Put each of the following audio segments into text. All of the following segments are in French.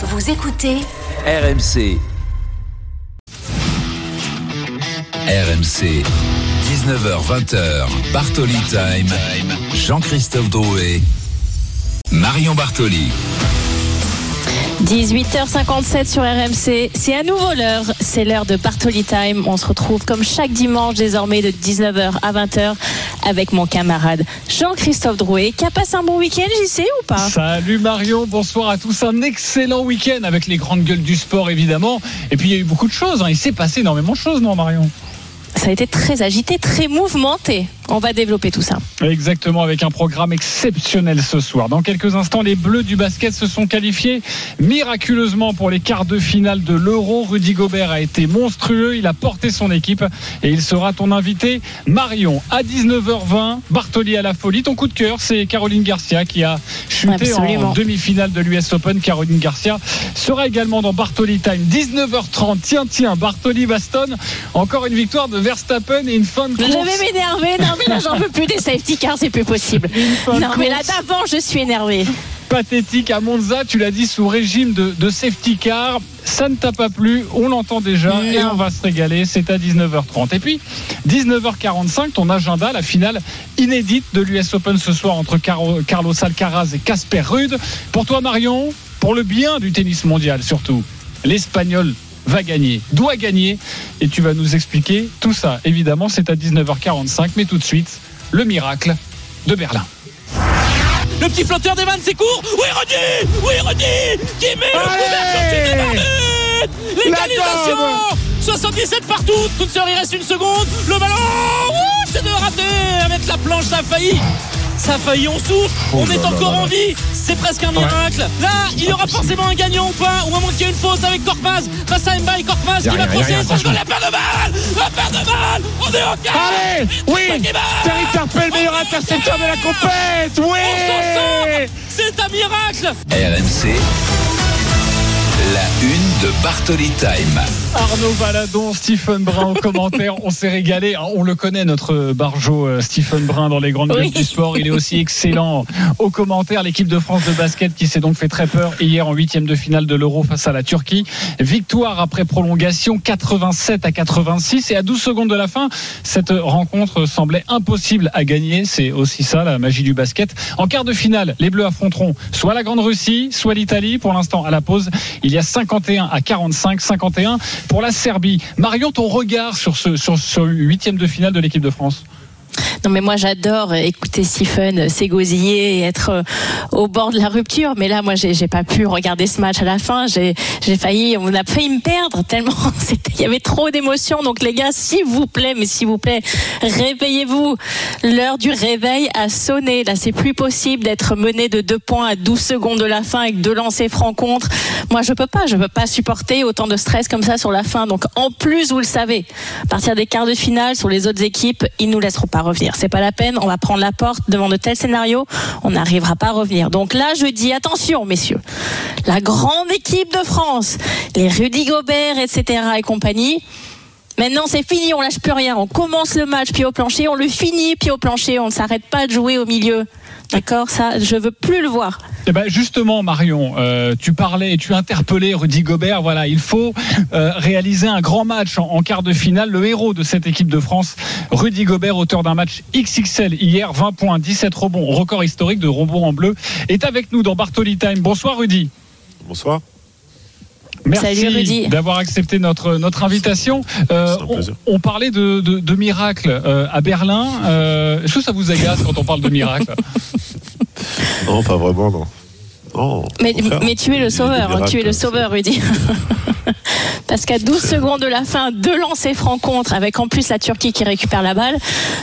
Vous écoutez RMC. RMC. 19h-20h. Bartoli Time. Jean-Christophe Drouet. Marion Bartoli. 18h57 sur RMC, c'est à nouveau l'heure, c'est l'heure de Bartoli Time. On se retrouve comme chaque dimanche désormais de 19h à 20h avec mon camarade Jean-Christophe Drouet qui a passé un bon week-end, j'y sais ou pas? Salut Marion, bonsoir à tous. Un excellent week-end avec les grandes gueules du sport évidemment. Et puis il y a eu beaucoup de choses, hein. il s'est passé énormément de choses, non Marion? Ça a été très agité, très mouvementé. On va développer tout ça. Exactement, avec un programme exceptionnel ce soir. Dans quelques instants, les Bleus du basket se sont qualifiés miraculeusement pour les quarts de finale de l'Euro. Rudy Gobert a été monstrueux, il a porté son équipe et il sera ton invité. Marion, à 19h20, Bartoli à la folie. Ton coup de cœur, c'est Caroline Garcia qui a chuté Absolument. en demi-finale de l'US Open. Caroline Garcia sera également dans Bartoli Time. 19h30, tiens, tiens, Bartoli Baston. Encore une victoire de Verstappen et une fin de Je course. vais m'énerver, non mais là j'en peux plus des safety cars, c'est plus possible. Non mais là d'avant je suis énervé. pathétique à Monza, tu l'as dit, sous régime de, de safety car. Ça ne t'a pas plu, on l'entend déjà et on va se régaler. C'est à 19h30. Et puis, 19h45, ton agenda, la finale inédite de l'US Open ce soir entre Carlos Alcaraz et Casper Ruud. Pour toi, Marion, pour le bien du tennis mondial surtout, l'Espagnol va gagner, doit gagner. Et tu vas nous expliquer tout ça. Évidemment, c'est à 19h45, mais tout de suite, le miracle de Berlin. Le petit flotteur d'Evan, c'est court. Oui, Rudy Oui, Rudy Qui met le L'égalisation 77 partout. Toute seule, il reste une seconde. Le ballon Ouh, C'est de raté avec la planche, ça a failli. Ça a failli, on souffle, on est encore en vie, c'est presque un miracle. Là, il y aura forcément un gagnant ou pas, au moment qu'il y a une faute avec Korkmaz, face à Mbaye, Korkmaz qui va ça se la paire de balles, la paire de balles, on est au quart. Allez, oui, Thierry Tarpel, meilleur intercepteur de la compète, On s'en oui sort. C'est un miracle. RMC. La une de Bartoli Time. Arnaud Valadon, Stephen Brun au commentaire, on s'est régalé. Ah, On le connaît, notre barjo euh, Stephen Brun dans les grandes Oui. du sport. Il est aussi excellent au commentaire. L'équipe de France de basket qui s'est donc fait très peur hier en huitième de finale de l'Euro face à la Turquie. Victoire après prolongation 87 à 86 et à 12 secondes de la fin, cette rencontre semblait impossible à gagner. C'est aussi ça la magie du basket. En quart de finale, les Bleus affronteront soit la Grande Russie, soit l'Italie. Pour l'instant, à la pause, il y a 51 à 45, 51 pour la Serbie. Marion, ton regard sur ce sur ce huitième de finale de l'équipe de France? Non mais moi j'adore écouter Stephen s'égosiller et être euh, au bord de la rupture. Mais là moi j'ai pas pu regarder ce match à la fin. J'ai failli, on a failli me perdre tellement il y avait trop d'émotions. Donc les gars, s'il vous plaît, mais s'il vous plaît, réveillez-vous. L'heure du réveil a sonné. Là c'est plus possible d'être mené de deux points à 12 secondes de la fin avec deux lancers francs contre. Moi je peux pas, je peux pas supporter autant de stress comme ça sur la fin. Donc en plus vous le savez, à partir des quarts de finale sur les autres équipes, ils nous laisseront pas revenir. C'est pas la peine. On va prendre la porte devant de tels scénarios. On n'arrivera pas à revenir. Donc là, je dis attention, messieurs. La grande équipe de France, les Rudy Gobert, etc. et compagnie. Maintenant, c'est fini. On lâche plus rien. On commence le match pied au plancher. On le finit pied au plancher. On ne s'arrête pas de jouer au milieu. D'accord Ça, je veux plus le voir. Eh ben justement, Marion, euh, tu parlais, tu interpellais Rudy Gobert. Voilà, il faut euh, réaliser un grand match en, en quart de finale. Le héros de cette équipe de France, Rudy Gobert, auteur d'un match XXL hier, 20 points, 17 rebonds, record historique de rebonds en bleu, est avec nous dans Bartoli Time. Bonsoir Rudy. Bonsoir. Merci d'avoir accepté notre, notre invitation. Euh, on, parlait de, de, de miracle euh, à Berlin. Euh, Est-ce que ça vous agace quand on parle de miracle Non, pas vraiment, non. Non, Mais, tu es le sauveur, hein, tu es le sauveur, Rudy. Parce qu'à 12 secondes de la fin, deux lancers francs contre, avec en plus la Turquie qui récupère la balle.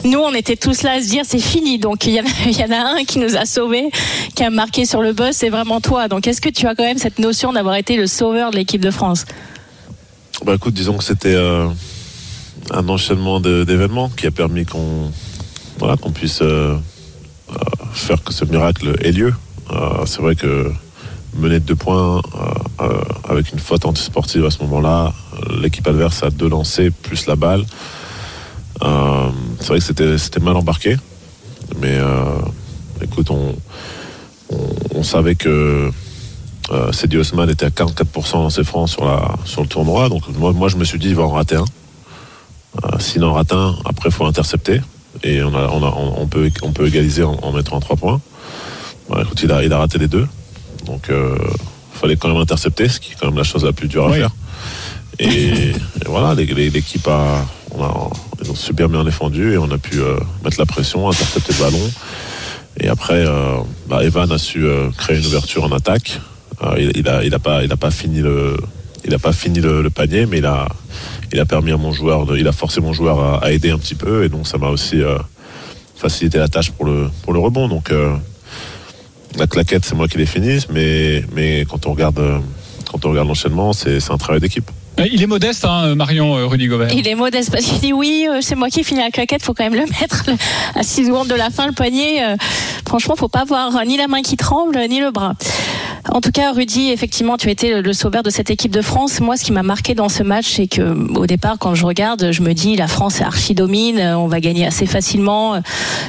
Nous, on était tous là à se dire c'est fini. Donc il y, en a, il y en a un qui nous a sauvés, qui a marqué sur le boss, c'est vraiment toi. Donc est-ce que tu as quand même cette notion d'avoir été le sauveur de l'équipe de France? Bah écoute, disons que c'était euh, un enchaînement d'événements qui a permis qu'on voilà, qu'on puisse euh, euh, faire que ce miracle ait lieu. Euh, C'est vrai que mener de deux points euh, euh, avec une faute antisportive à ce moment-là, l'équipe adverse a deux lancers plus la balle. C'est vrai que c'était mal embarqué, mais écoute, on, savait que Euh, Cedi Osman était à 44% dans ses francs sur, le tournoi. Donc moi, je me suis dit, il va en rater un. S'il en rate un, après, il faut intercepter. Et on, peut, égaliser en, en mettant un 3 points. Bon, écoute, il a, il a raté les deux. Donc euh, il fallait quand même intercepter, ce qui est quand même la chose la plus dure à Oui. faire. Et, et voilà, l'équipe a, on a, ils ont super bien défendu et on a pu euh, mettre la pression, intercepter le ballon. Et après, euh, bah, Evan a su euh, créer une ouverture en attaque. Euh, il, il a, il a pas, il a pas fini le, il a pas fini le, le panier, mais il a, il a permis à mon joueur, de, il a forcé mon joueur à, à aider un petit peu, et donc ça m'a aussi euh, facilité la tâche pour le, pour le rebond. Donc euh, la claquette, c'est moi qui l'ai finisse, mais, quand on regarde, euh, quand on regarde l'enchaînement, c'est un travail d'équipe. Euh, Il est modeste, hein, Marion euh, Rudy Gobert. Il est modeste parce qu'il dit oui, euh, c'est moi qui finis la claquette, faut quand même le mettre à 6 secondes de la fin, le poignet. euh, franchement, faut pas avoir euh, ni la main qui tremble, ni le bras. En tout cas, Rudy, effectivement, tu été le- sauveur de cette équipe de France. Moi, ce qui m'a marqué dans ce match, c'est que au départ, quand je regarde, je me dis la France est archi domine, euh, on va gagner assez facilement. euh,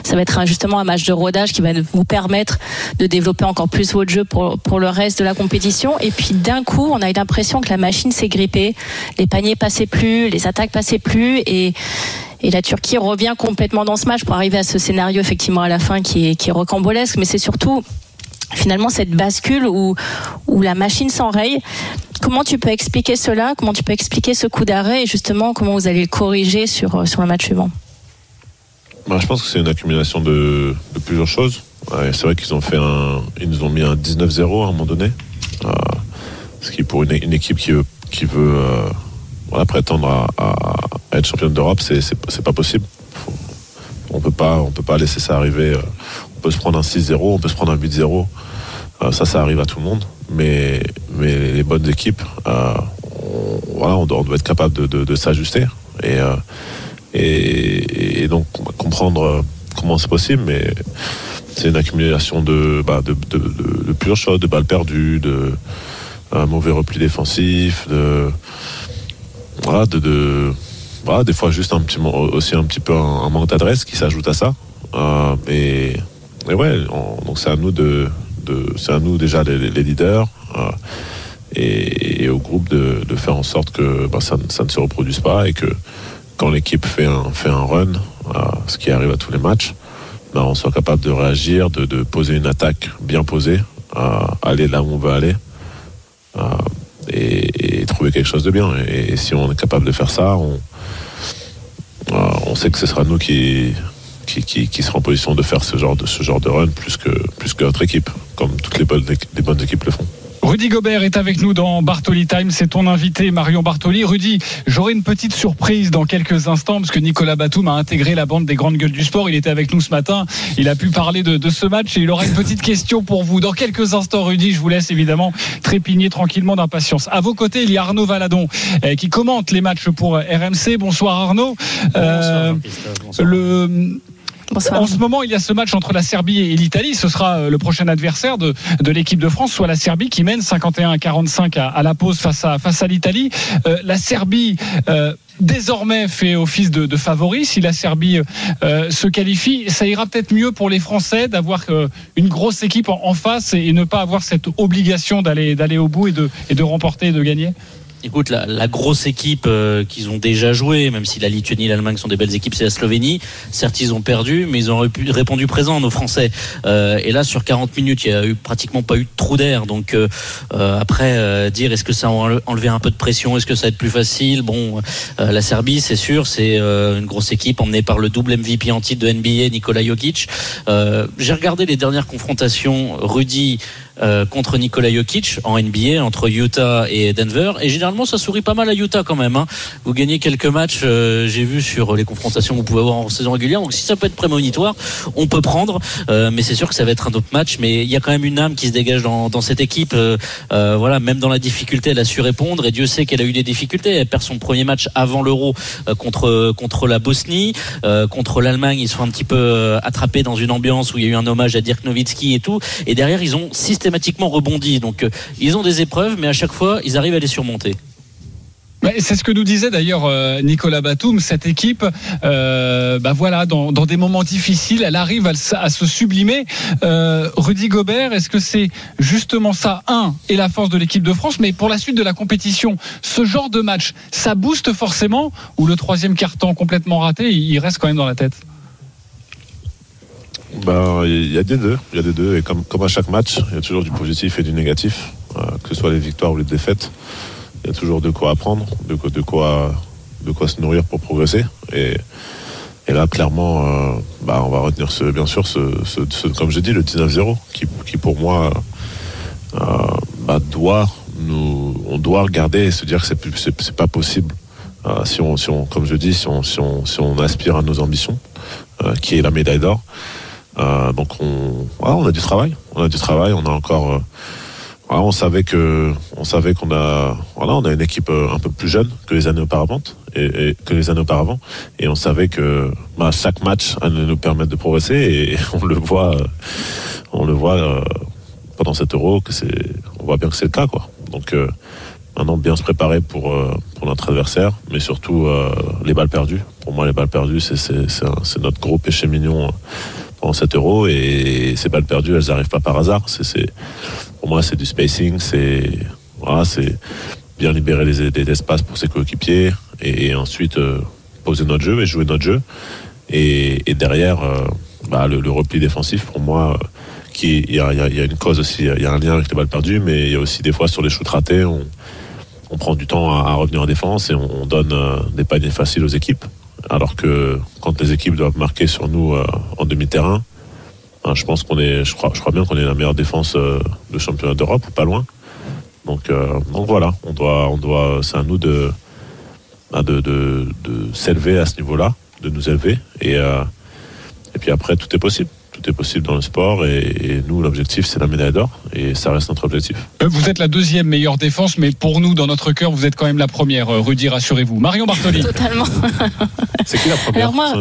Ça va être justement un match de rodage qui va vous permettre de développer encore plus votre jeu pour, pour le reste de la compétition. Et puis d'un coup, on a eu l'impression que la machine s'est grippée, les paniers passaient plus, les attaques passaient plus et la Turquie revient complètement dans ce match pour arriver à ce scénario effectivement à la fin qui est, qui rocambolesque, mais c'est surtout finalement cette bascule où, la machine s'enraye. Comment tu peux expliquer cela? Comment tu peux expliquer ce coup d'arrêt? Et justement comment vous allez le corriger sur, le match suivant? Bah, je pense que c'est une accumulation de, plusieurs choses. C'est vrai qu'ils ont fait ils nous ont mis un 19-0 à un moment donné, Euh, ce qui pour une, une équipe qui veut, qui veut euh, prétendre à, être championne d'Europe, c'est, c'est, pas possible. On peut pas, on peut pas laisser ça arriver. euh, On peut se prendre un 6-0, on peut se prendre un 8-0. Euh, ça, ça arrive à tout le monde. Mais, les bonnes équipes, on, doit, être capable de, s'ajuster. Et, donc comprendre comment c'est possible, mais c'est une accumulation de, bah, de, de, de balles perdues, de un mauvais repli défensif, de de, des fois juste un petit aussi un petit peu un, manque d'adresse qui s'ajoute à ça. Euh, ouais, on- donc c'est à nous de, c'est à nous déjà les, leaders. euh, et, au groupe de, faire en sorte que bah, ça, ne- se reproduise pas et que quand l'équipe fait un, fait un run, euh, ce qui arrive à tous les matchs, ben, on soit capable de réagir, de, de poser une attaque bien posée, euh, aller là où on veut aller et, et trouver quelque chose de bien. Et, si on est capable de faire ça, on, euh, sait que ce sera nous qui, qui, qui, en position de faire ce genre de, ce genre de run plus que, plus que notre équipe, comme toutes les bonnes équipes le font. Rudy Gobert est avec nous dans Bartoli Time. C'est ton invité, Marion Bartoli. Rudy, j'aurai une petite surprise dans quelques instants parce que Nicolas Batum a intégré la bande des grandes gueules du sport. Il était avec nous ce matin. Il a pu parler de, de ce match et il aura une petite question pour vous. Dans quelques instants, Rudy, je vous laisse évidemment trépigner tranquillement d'impatience. À vos côtés, il y a Arnaud Valadon euh, qui commente les matchs pour euh, RMC. Bonsoir Arnaud. Euh, le, Bonsoir. en ce moment, il y a ce match entre la Serbie et l'Italie. Ce sera euh, le prochain adversaire de, de l'équipe de France, soit la Serbie qui mène 51 à 45 à, à la pause face à, face à l'Italie. Euh, la Serbie. euh, Désormais fait office de, de favori. Si la Serbie euh, se qualifie, ça ira peut-être mieux pour les Français d'avoir euh, une grosse équipe en, en face et, et ne pas avoir cette obligation d'aller d'aller au bout et de, et de remporter et de gagner. Écoute, la, la grosse équipe euh, qu'ils ont déjà joué, même si la Lituanie et l'Allemagne sont des belles équipes, c'est la Slovénie. Certes, ils ont perdu, mais ils ont répondu présent, nos Français. Euh, et là, sur 40 minutes, il y a eu pratiquement pas eu de trou d'air. Donc euh, euh, après, euh, dire est-ce que ça a enle- enlevé un peu de pression, est-ce que ça va être plus facile? Bon, euh, la Serbie, c'est sûr, c'est une grosse équipe emmenée par le double MVP en titre de NBA, Nikola Jokic. J'ai regardé les dernières confrontations, Rudy euh, contre Nikola Jokic en NBA entre Utah et Denver. Et généralement, ça sourit pas mal à Utah quand même. Hein. Vous gagnez quelques matchs, euh, j'ai vu sur les confrontations que vous pouvez avoir en saison régulière. Donc si ça peut être prémonitoire, on peut prendre. Euh, mais c'est sûr que ça va être un autre match. Mais il y a quand même une âme qui se dégage dans, dans cette équipe. Euh, euh, voilà, même dans la difficulté, elle a su répondre. Et Dieu sait qu'elle a eu des difficultés. Elle perd son premier match avant l'Euro contre contre la Bosnie, contre l'Allemagne. Ils sont un petit peu attrapés dans une ambiance où il y a eu un hommage à Dirk Nowitzki et tout. Et derrière, ils ont systématiquement rebondi. Donc, euh, ils ont des épreuves, mais à chaque fois, ils arrivent à les surmonter. C'est ce que nous disait d'ailleurs euh, Nicolas Batum. Cette équipe, euh, bah voilà, dans, des moments difficiles, elle arrive à, se sublimer. Rudy Gobert, est-ce que c'est justement ça, un, et la force de l'équipe de France, mais pour la suite de la compétition, ce genre de match, ça booste forcément ou le troisième carton complètement raté, il reste quand même dans la tête? Ben, il y a des deux, il y a des deux, et comme, à chaque match, il y a toujours du positif et du négatif, euh, que ce soit les victoires ou les défaites. Il y a toujours de quoi apprendre, de quoi, de quoi, se nourrir pour progresser. Et, là, clairement, euh, bah, on va retenir ce, bien sûr, ce, comme j'ai dit, le 19-0, qui, qui, pour moi euh, bah, doit nous, on doit regarder et se dire que c'est, c'est, pas possible. Si, on, si on, comme je dis, si on, si on, si on aspire à nos ambitions, qui est la médaille d'or. Euh, donc on, on a du travail, on a du travail, on a encore, euh, on savait que, on savait qu'on a, voilà, on a une équipe euh, un peu plus jeune que les années auparavant, et, que les années auparavant, et on savait que bah, chaque match allait nous permettre de progresser, et on le voit, on le voit pendant cet Euro que c'est, on voit bien que c'est le cas, quoi. Donc maintenant bien se préparer pour, pour notre adversaire, mais surtout les balles perdues. Pour moi, les balles perdues, c'est, c'est, c'est notre gros péché mignon pendant 7 euros et ces balles perdues, elles n'arrivent pas par hasard. C'est, pour moi, c'est du spacing, c'est bien libérer les, espaces pour ses coéquipiers et, ensuite euh, poser notre jeu et jouer notre jeu. Et, derrière, euh, bah, le, repli défensif, pour moi, euh, qui il y a, une cause aussi, il y a un lien avec les balles perdues, mais il y a aussi des fois sur les shoots ratés, on, on prend du temps à, revenir en défense et on, on donne des paniers faciles aux équipes. Alors que quand les équipes doivent marquer sur nous euh, en demi-terrain, hein, je pense qu'on est, crois, bien qu'on est la meilleure défense euh, de championnat d'Europe ou pas loin. Donc, euh, donc voilà, on doit, on c'est à nous de, bah, de, s'élever à ce niveau-là, de nous élever et puis après tout est possible tout est possible dans le sport et, nous l'objectif c'est la médaille d'or et ça reste notre objectif. Euh, vous êtes la deuxième meilleure défense mais pour nous dans notre cœur vous êtes quand même la première euh, Rudy rassurez-vous. Marion Bartoli. Totalement. c'est qui la première moi,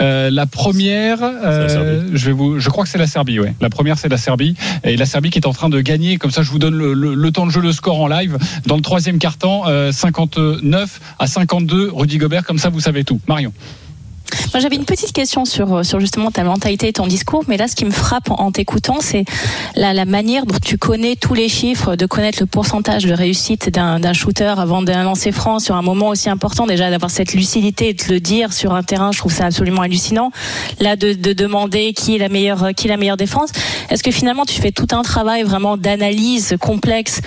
euh, La première je vais vous je crois que c'est la Serbie ouais. La première c'est la Serbie et la Serbie qui est en train de gagner comme ça je vous donne le, temps de jeu le score en live dans le troisième quart-temps 59 à 52 Rudy Gobert comme ça vous savez tout. Marion. Moi, j'avais une petite question sur, euh, sur justement ta mentalité et ton discours, mais là, ce qui me frappe en, t'écoutant, c'est la, manière dont tu connais tous les chiffres, de connaître le pourcentage de réussite d'un shooter avant d'un lancer franc sur un moment aussi important. Déjà, d'avoir cette lucidité et de le dire sur un terrain, je trouve ça absolument hallucinant. Là, de, de demander qui est la meilleure, qui est la meilleure défense. Est-ce que finalement, tu fais tout un travail vraiment d'analyse complexe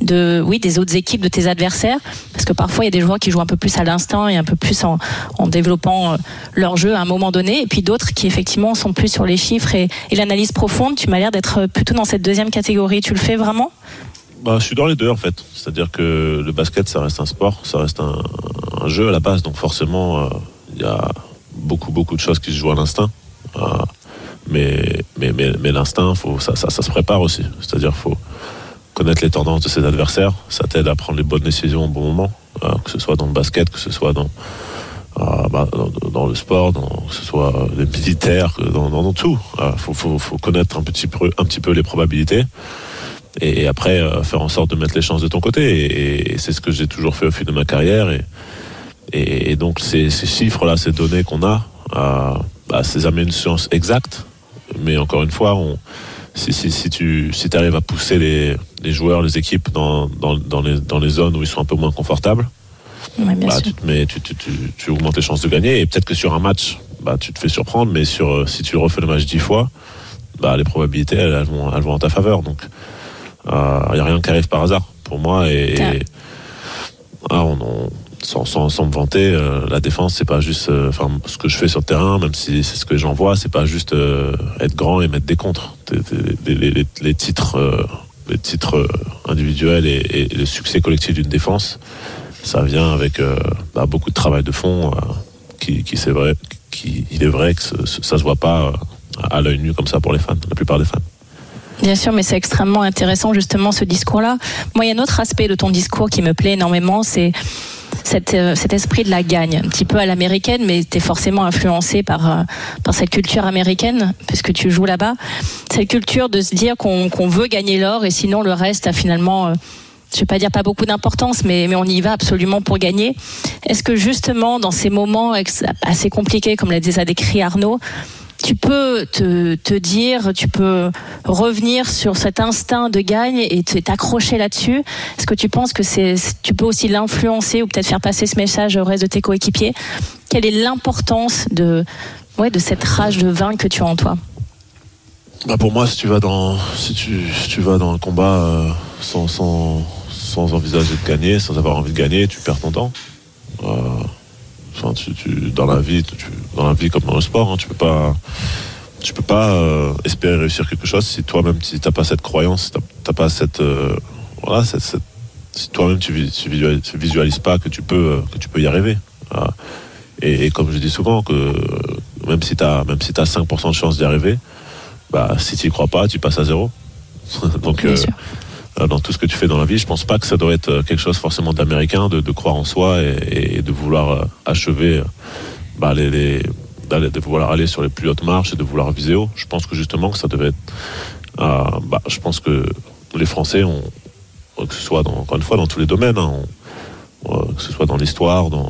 de, oui, des autres équipes, de tes adversaires? Parce que parfois, il y a des joueurs qui jouent un peu plus à l'instinct et un peu plus en, en développant euh, leur jeu à un moment donné, et puis d'autres qui effectivement sont plus sur les chiffres et, l'analyse profonde. Tu m'as l'air d'être plutôt dans cette deuxième catégorie. Tu le fais vraiment? Bah, je suis dans les deux en fait. C'est-à-dire que le basket, ça reste un sport, ça reste un, jeu à la base. Donc forcément, euh, il y a beaucoup, beaucoup de choses qui se jouent à l'instinct. Euh, mais mais, mais, l'instinct, ça, ça, ça, se prépare aussi. C'est-à-dire faut connaître les tendances de ses adversaires. Ça t'aide à prendre les bonnes décisions au bon moment, euh, que ce soit dans le basket, que ce soit dans, bah, dans, le sport, que ce soit les militaires, dans, tout. Il euh, faut, connaître un petit, peu, les probabilités et, après euh, faire en sorte de mettre les chances de ton côté. Et, c'est ce que j'ai toujours fait au fil de ma carrière. Et, donc ces, chiffres-là, ces données qu'on a, euh, bah, c'est jamais une science exacte. Mais encore une fois, si, tu arrives à pousser les, joueurs, les équipes dans les zones où ils sont un peu moins confortables, bah, tu, te mets, tu, tu, tu, augmentes tes chances de gagner. Et peut-être que sur un match, bah, tu te fais surprendre, mais sur, euh, si tu refais le match dix fois, bah, les probabilités, elles, vont, elles vont en ta faveur. Donc, il euh, n'y a rien qui arrive par hasard pour moi. Et, ah, on, sans, sans, sans, me vanter, euh, la défense, c'est pas juste, enfin, ce que je fais sur le terrain, même si c'est ce que j'en vois, c'est pas juste être grand et mettre des contres. Les, les, les, titres, les titres individuels et, et le succès collectif d'une défense ça vient avec euh, bah, beaucoup de travail de fond euh, qui, c'est vrai, qui, il est vrai que ça se voit pas euh, à l'œil nu comme ça pour les fans, la plupart des fans. Bien sûr, mais c'est extrêmement intéressant justement ce discours-là. Moi, il y a un autre aspect de ton discours qui me plaît énormément, c'est cet, cet, esprit de la gagne, un petit peu à l'américaine, mais tu es forcément influencé par, par cette culture américaine, puisque tu joues là-bas. Cette culture de se dire qu'on veut gagner l'or et sinon le reste a finalement je vais pas dire pas beaucoup d'importance, mais, on y va absolument pour gagner. Est-ce que justement, dans ces moments assez compliqués, comme l'a déjà décrit Arnaud, tu peux te, dire, tu peux revenir sur cet instinct de gagne et t'accrocher là-dessus? Est-ce que tu penses que tu peux aussi l'influencer ou peut-être faire passer ce message au reste de tes coéquipiers? Quelle est l'importance de, ouais, de cette rage de vaincre que tu as en toi? Bah pour moi, si tu vas dans, si tu, tu vas dans un combat euh, sans, sans, sans envisager de gagner, sans avoir envie de gagner, tu perds ton temps. Euh, enfin, tu, tu- dans la vie, tu, dans la vie comme dans le sport, hein, tu peux pas, tu peux pas euh, espérer réussir quelque chose si toi-même, si t'as pas cette croyance, si t'as t'as pas cette, euh, voilà, cette, cette- si toi-même tu, vis- tu visualises, tu visualises pas que tu peux, que tu peux y arriver. Voilà. Et, et comme je dis souvent, que même si tu as, même si t'as 5% de chance d'y arriver, bah, si tu crois pas, tu passes à zéro. Donc, Euh, dans tout ce que tu fais dans la vie, je pense pas que ça doit être euh, quelque chose forcément d'américain, de, croire en soi et, de vouloir euh, achever, bah, d'aller- de vouloir aller sur les plus hautes marches et de vouloir viser haut. Je pense que justement que ça devait être, bah, je pense que les Français que ce soit dans, encore une fois dans tous les domaines, hein, que ce soit dans l'histoire, dans,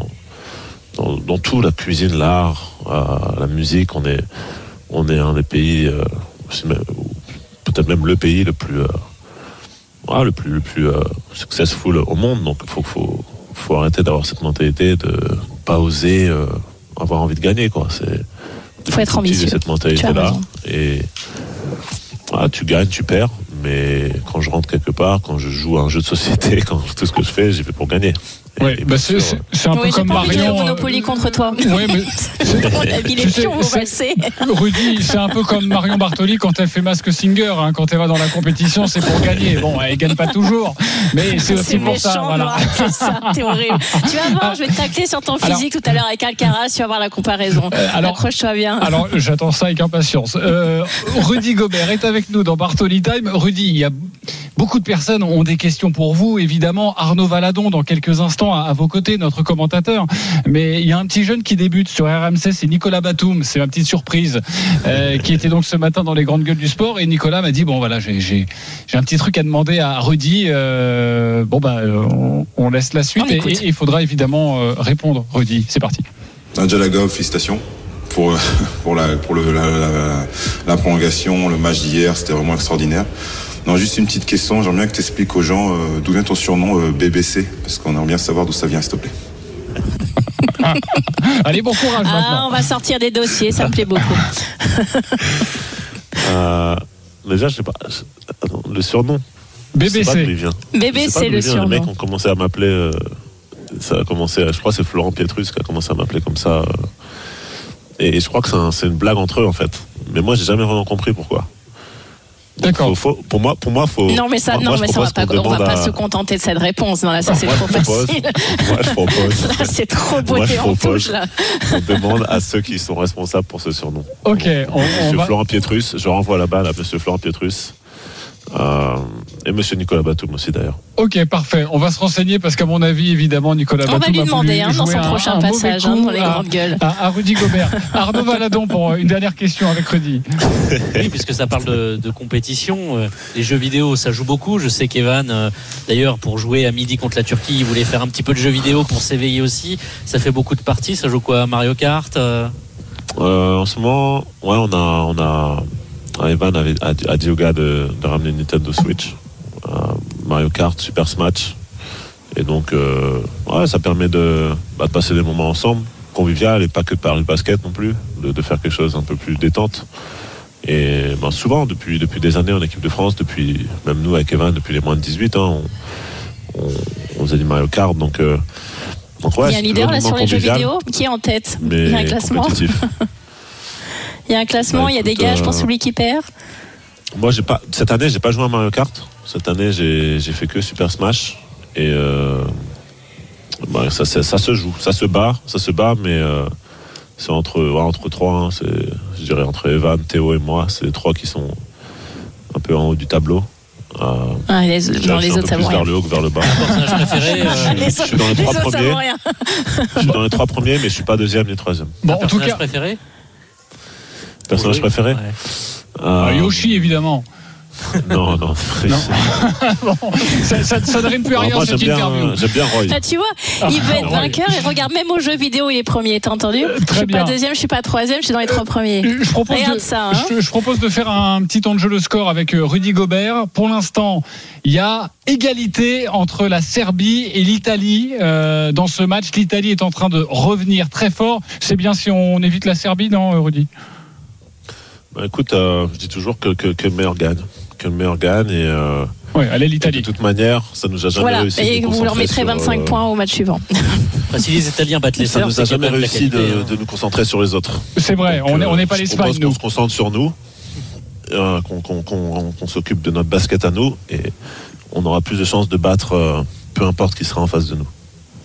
dans, tout, la cuisine, l'art, la musique, on est, on est un des pays, peut-être même le pays le plus, voilà, le plus, le plus euh, successful au monde. Donc, il faut, faut, faut arrêter d'avoir cette mentalité de pas oser euh, avoir envie de gagner. Quoi. C'est, Faut être ambitieux. cette mentalité-là. Et voilà, tu gagnes, tu perds. Mais quand je rentre quelque part, quand je joue à un jeu de société, quand tout ce que je fais, j'y vais pour gagner. Ouais, bah c'est sûr, c'est- c'est un peu Oui, comme pas envie de jouer Marion. au euh, Monopoly contre toi. Ouais, mais On. Rudy, c'est un peu comme Marion Bartoli quand elle fait masque singer. hein. quand elle va dans la compétition, c'est pour gagner. Bon, elle gagne pas toujours, mais c'est aussi pour ça. méchant de Voilà. ça, t'es horrible. Tu vas voir, je vais te tacler sur ton Alors- physique tout à l'heure avec Alcaraz, tu vas voir la comparaison. Euh, alors- Accroche-toi bien. Alors, j'attends ça avec impatience. Euh, Rudy Gobert est avec nous dans Bartoli Time. Rudy, il y a beaucoup de personnes ont des questions pour vous. Évidemment, Arnaud Valadon, dans quelques instants, à, à vos côtés, notre commentateur. Mais il y a un petit jeune qui débute sur RMC, c'est Nicolas Batum. C'est ma petite surprise, euh, qui était donc ce matin dans les grandes gueules du sport. Et Nicolas m'a dit bon, voilà, j'ai un petit truc à demander à Rudy. Euh, bon, bah, on, on laisse la suite On et il faudra évidemment euh, répondre. Rudy, c'est parti. Lagov, félicitations pour, pour, la, pour le, la, la- la prolongation, le match d'hier, c'était vraiment extraordinaire. Non, juste une petite question, j'aimerais bien que tu expliques aux gens euh, d'où vient ton surnom euh, BBC, parce qu'on aimerait bien savoir d'où ça vient, s'il te plaît. Allez, bon courage Ah, maintenant. on va sortir des dossiers, ça me plaît beaucoup. Euh, déjà, je sais pas. je- attends, le surnom. BBC. d'où le vient. Les mecs surnom. ont commencé à m'appeler. euh, ça a commencé. à- Je crois que c'est Florent Pietrus qui a commencé à m'appeler comme ça. euh, et, je crois que c'est un- c'est une blague entre eux en fait. Mais moi, j'ai jamais vraiment compris pourquoi. D'accord. faut- faut- pour moi, pour moi, faut. Non, mais ça, moi, non, je mais ça, on va pas, qu'on on va demande pas à- se contenter de cette réponse. Non, là, ça, c'est Moi, trop propose- facile. Moi, je propose. Là, c'est trop beauté je en propose. touche, là. On demande à ceux qui sont responsables pour ce surnom. Ok, on, on Monsieur va. Florent Pietrus, je renvoie la balle à Monsieur Florent Pietrus. Euh, et Monsieur Nicolas Batum aussi d'ailleurs. Ok, parfait. On va se renseigner parce qu'à mon avis, évidemment, Nicolas On va Batum lui demander hein, dans son un- prochain un passage coup hein, dans les à- grandes gueules. À, à Rudy Gobert. Arnaud Valadon pour une dernière question avec Rudy. Oui, puisque ça parle de, de compétition, euh, les jeux vidéo, ça joue beaucoup. Je sais qu'Evan, euh, d'ailleurs, pour jouer à midi contre la Turquie, il voulait faire un petit peu de jeux vidéo pour s'éveiller aussi. Ça fait beaucoup de parties. Ça joue quoi Mario Kart euh, Euh, en ce moment, ouais, on a, on a, Evan avait, a, a dit au gars de, de ramener Nintendo Switch, Euh, Mario Kart, Super Smash, et donc, euh, ouais, ça permet de, bah, de passer des moments ensemble, convivial et pas que par le basket non plus, de, de faire quelque chose un peu plus détente. Et ben, souvent, depuis, depuis des années en équipe de France, depuis même nous avec Evan, depuis les moins de 18 ans, on, on, on faisait du Mario Kart, donc. euh, donc ouais, Il y a un leader là sur les jeux vidéo qui est en tête. Il y a un classement. Il y a un classement, Bah, il y a des gages pour euh, celui qui perd. Moi, j'ai pas cette année, j'ai pas joué à Mario Kart. Cette année, j'ai fait que Super Smash et euh, bah, ça, ça, ça se joue, ça se bat, ça se bat, mais euh, c'est entre ouais, entre trois. hein, c'est je dirais entre Evan, Théo et moi, c'est les trois qui sont un peu en haut du tableau. Euh, Ah, les, autres, vers le haut que vers le bas. Préféré je suis dans les les trois premiers. Je suis dans les trois premiers, mais je suis pas deuxième ni troisième. Bon, en tout cas, préféré Personnage préféré Ouais. Euh, ah, Yoshi, évidemment. Non, non. Bon, ça, ça, ça ne rime plus à rien moi, cette interview. euh, j'aime bien Roy. Ah, tu vois, il veut être vainqueur et regarde, même aux jeux vidéo, il est premier, t'as entendu Je Euh, très suis bien. pas deuxième, je suis pas troisième, je suis dans les trois premiers. Je propose, Regarde de, ça, hein. je, je propose de faire un petit temps de jeu le score avec euh, Rudy Gobert. Pour l'instant, il y a égalité entre la Serbie et l'Italie euh, dans ce match. L'Italie est en train de revenir très fort. C'est bien si on évite la Serbie, non, euh, Rudy? Bah, écoute, euh, je dis toujours que, que, que le meilleur gagne. Que le meilleur gagne et, euh, Oui, allez et de l'Italie. toute manière, ça nous a jamais Voilà, réussi. et vous leur mettrez sur, 25 euh, points au match suivant. Enfin, si les Italiens battent les Ça Serbes, nous a jamais réussi qualité, de, hein. de nous concentrer sur les autres. C'est vrai, Donc, on n'est euh, on n'est pas je l'Espagne, qu'on se concentre sur nous, euh, qu'on qu'on- qu'on- qu'on s'occupe de notre basket à nous et on aura plus de chances de battre euh, peu importe qui sera en face de nous.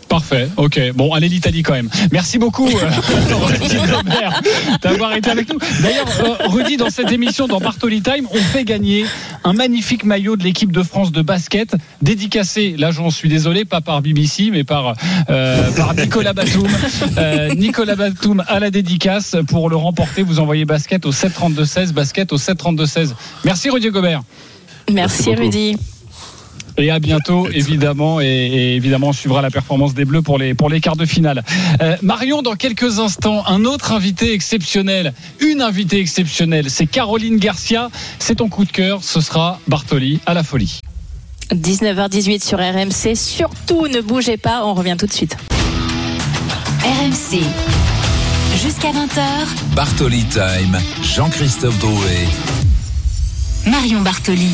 Parfait, ok. Bon, allez l'Italie quand même. Merci beaucoup, euh, Rudy Gobert, d'avoir été avec nous. D'ailleurs, euh, Rudy, dans cette émission, dans Bartoli Time, on fait gagner un magnifique maillot de l'équipe de France de basket, dédicacé, là j'en suis désolé, pas par BBC, mais par, euh, par Nicolas Batum. Euh, Nicolas Batum à la dédicace. Pour le remporter, vous envoyez basket au 732-16, basket au 732-16. Merci Rudy Gobert. Merci. Rudy. Et à bientôt, évidemment. Et, et évidemment, on suivra la performance des Bleus pour les, pour les quarts de finale. Euh, Marion, dans quelques instants, un autre invité exceptionnel. Une invitée exceptionnelle. C'est Caroline Garcia. C'est ton coup de cœur. Ce sera Bartoli à la folie. 19h18 sur RMC. Surtout, ne bougez pas, on revient tout de suite. RMC. Jusqu'à 20h, Bartoli Time, Jean-Christophe Drouet. Marion Bartoli.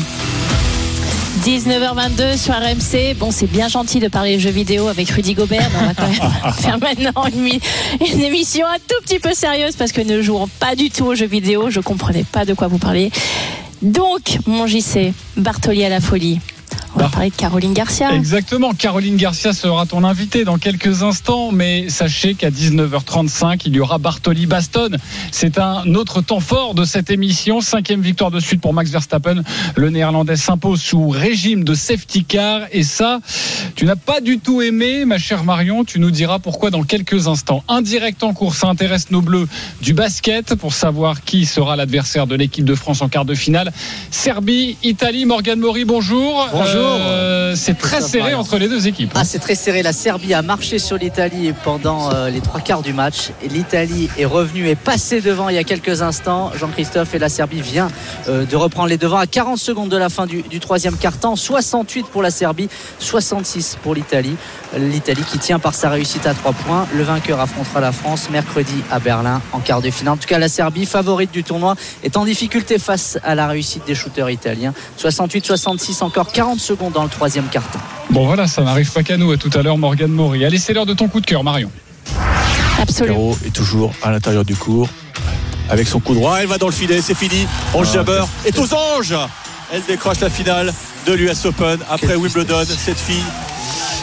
19h22 sur RMC. Bon, c'est bien gentil de parler jeux vidéo avec Rudy Gobert, mais on va quand même faire maintenant une, mi- une émission un tout petit peu sérieuse parce que ne jouons pas du tout aux jeux vidéo. Je comprenais pas de quoi vous parliez. Donc, mon JC, Bartoli à la folie. On va parler de Caroline Garcia. Exactement. Caroline Garcia sera ton invitée dans quelques instants, mais sachez qu'à 19h35, il y aura Bartoli Baston. C'est un autre temps fort de cette émission. Cinquième victoire de suite pour Max Verstappen. Le néerlandais s'impose sous régime de safety car. Et ça, tu n'as pas du tout aimé, ma chère Marion. Tu nous diras pourquoi dans quelques instants. Un direct en cours, ça intéresse nos bleus du basket pour savoir qui sera l'adversaire de l'équipe de France en quart de finale. Serbie, Italie, Morgan Mori, bonjour. Bonjour. Euh, c'est très serré entre les deux équipes. Ah, c'est très serré. La Serbie a marché sur l'Italie pendant euh, les trois quarts du match. L'Italie est revenue et passée devant il y a quelques instants. Jean-Christophe et la Serbie vient euh, de reprendre les devants à 40 secondes de la fin du, du troisième quart-temps. 68 pour la Serbie, 66 pour l'Italie. L'Italie qui tient par sa réussite à trois points. Le vainqueur affrontera la France mercredi à Berlin en quart de finale. En tout cas, la Serbie, favorite du tournoi, est en difficulté face à la réussite des shooters italiens. 68-66, encore 40 secondes dans le troisième quart-temps. Bon voilà, ça n'arrive pas qu'à nous. À tout à l'heure, Morgan Mori. Allez, c'est l'heure de ton coup de cœur, Marion. Absolument. Est toujours à l'intérieur du cours avec son coup droit. Elle va dans le filet, c'est fini. Ange Ah, Jabber est aux anges. Elle décroche la finale de l'US Open après Wimbledon. Cette fille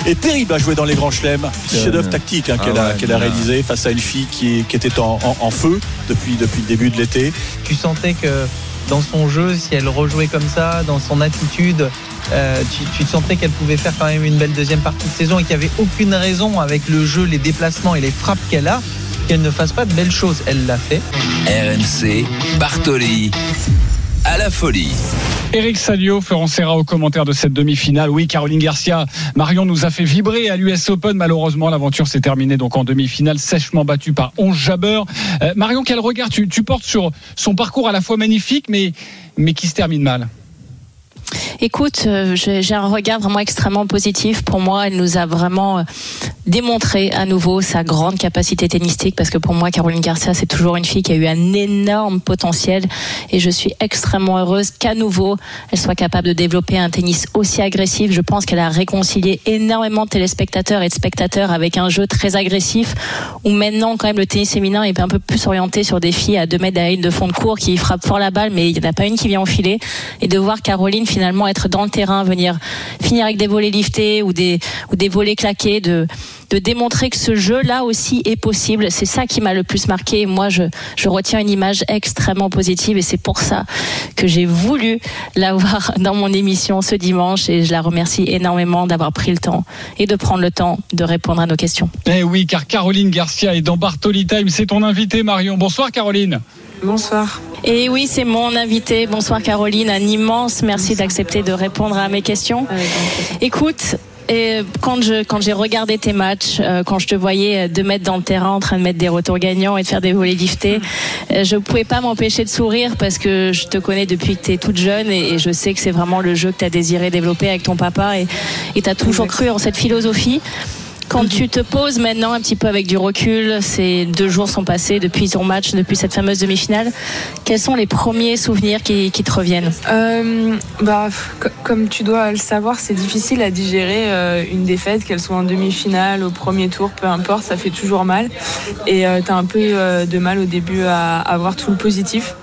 est terrible à jouer dans les grands chelems. Petit chef-d'œuvre tactique hein, ah qu'elle a, réalisé face à une fille qui, était en, en- en feu depuis, depuis le début de l'été. tu sentais que dans son jeu, si elle rejouait comme ça, dans son attitude, euh, tu, tu sentais qu'elle pouvait faire quand même une belle deuxième partie de saison et qu'il n'y avait aucune raison avec le jeu, les déplacements et les frappes qu'elle a, qu'elle ne fasse pas de belles choses. Elle l'a fait. RMC, Bartoli, à la folie. Eric Salio, Florent Serra au commentaire de cette demi-finale. Oui, Caroline Garcia, Marion nous a fait vibrer à l'US Open. Malheureusement, l'aventure s'est terminée donc en demi-finale, sèchement battue par 11 Jabber. Euh, Marion, quel regard tu, tu portes sur son parcours à la fois magnifique, mais, mais qui se termine mal? Écoute, euh, j'ai j'ai un regard vraiment extrêmement positif. Pour moi, elle nous a vraiment démontré à nouveau sa grande capacité tennistique parce que pour moi, Caroline Garcia, c'est toujours une fille qui a eu un énorme potentiel et je suis extrêmement heureuse qu'à nouveau, elle soit capable de développer un tennis aussi agressif. Je pense qu'elle a réconcilié énormément de téléspectateurs et de spectateurs avec un jeu très agressif où maintenant, quand même, le tennis féminin est un peu plus orienté sur des filles à 2 mètres une de fond de cours qui frappent fort la balle, mais il n'y en a pas une qui vient enfiler. Et de voir Caroline finalement être dans le terrain, venir finir avec des volets liftés ou des, ou des volets claqués, de, de démontrer que ce jeu-là aussi est possible. C'est ça qui m'a le plus marqué. Moi, je, je retiens une image extrêmement positive et c'est pour ça que j'ai voulu l'avoir dans mon émission ce dimanche et je la remercie énormément d'avoir pris le temps et de prendre le temps de répondre à nos questions. Eh oui, car Caroline Garcia est dans Bartoli Time. C'est ton invité, Marion. Bonsoir, Caroline. Bonsoir. Et oui, c'est mon invité. Bonsoir Caroline, un immense merci d'accepter de répondre à mes questions. Écoute, et quand je quand j'ai regardé tes matchs, euh, quand je te voyais deux mètres dans le terrain en train de mettre des retours gagnants et de faire des volets liftés, euh, je pouvais pas m'empêcher de sourire parce que je te connais depuis que tu es toute jeune et, et je sais que c'est vraiment le jeu que tu as désiré développer avec ton papa et tu as toujours cru en cette philosophie. Quand tu te poses maintenant un petit peu avec du recul, ces deux jours sont passés depuis ton match, depuis cette fameuse demi-finale. Quels sont les premiers souvenirs qui, te reviennent? Euh, bah, comme tu dois le savoir, c'est difficile à digérer euh, une défaite, qu'elle soit en demi-finale, au premier tour, peu importe, ça fait toujours mal. Et euh, tu as un peu de mal au début à, à voir tout le positif.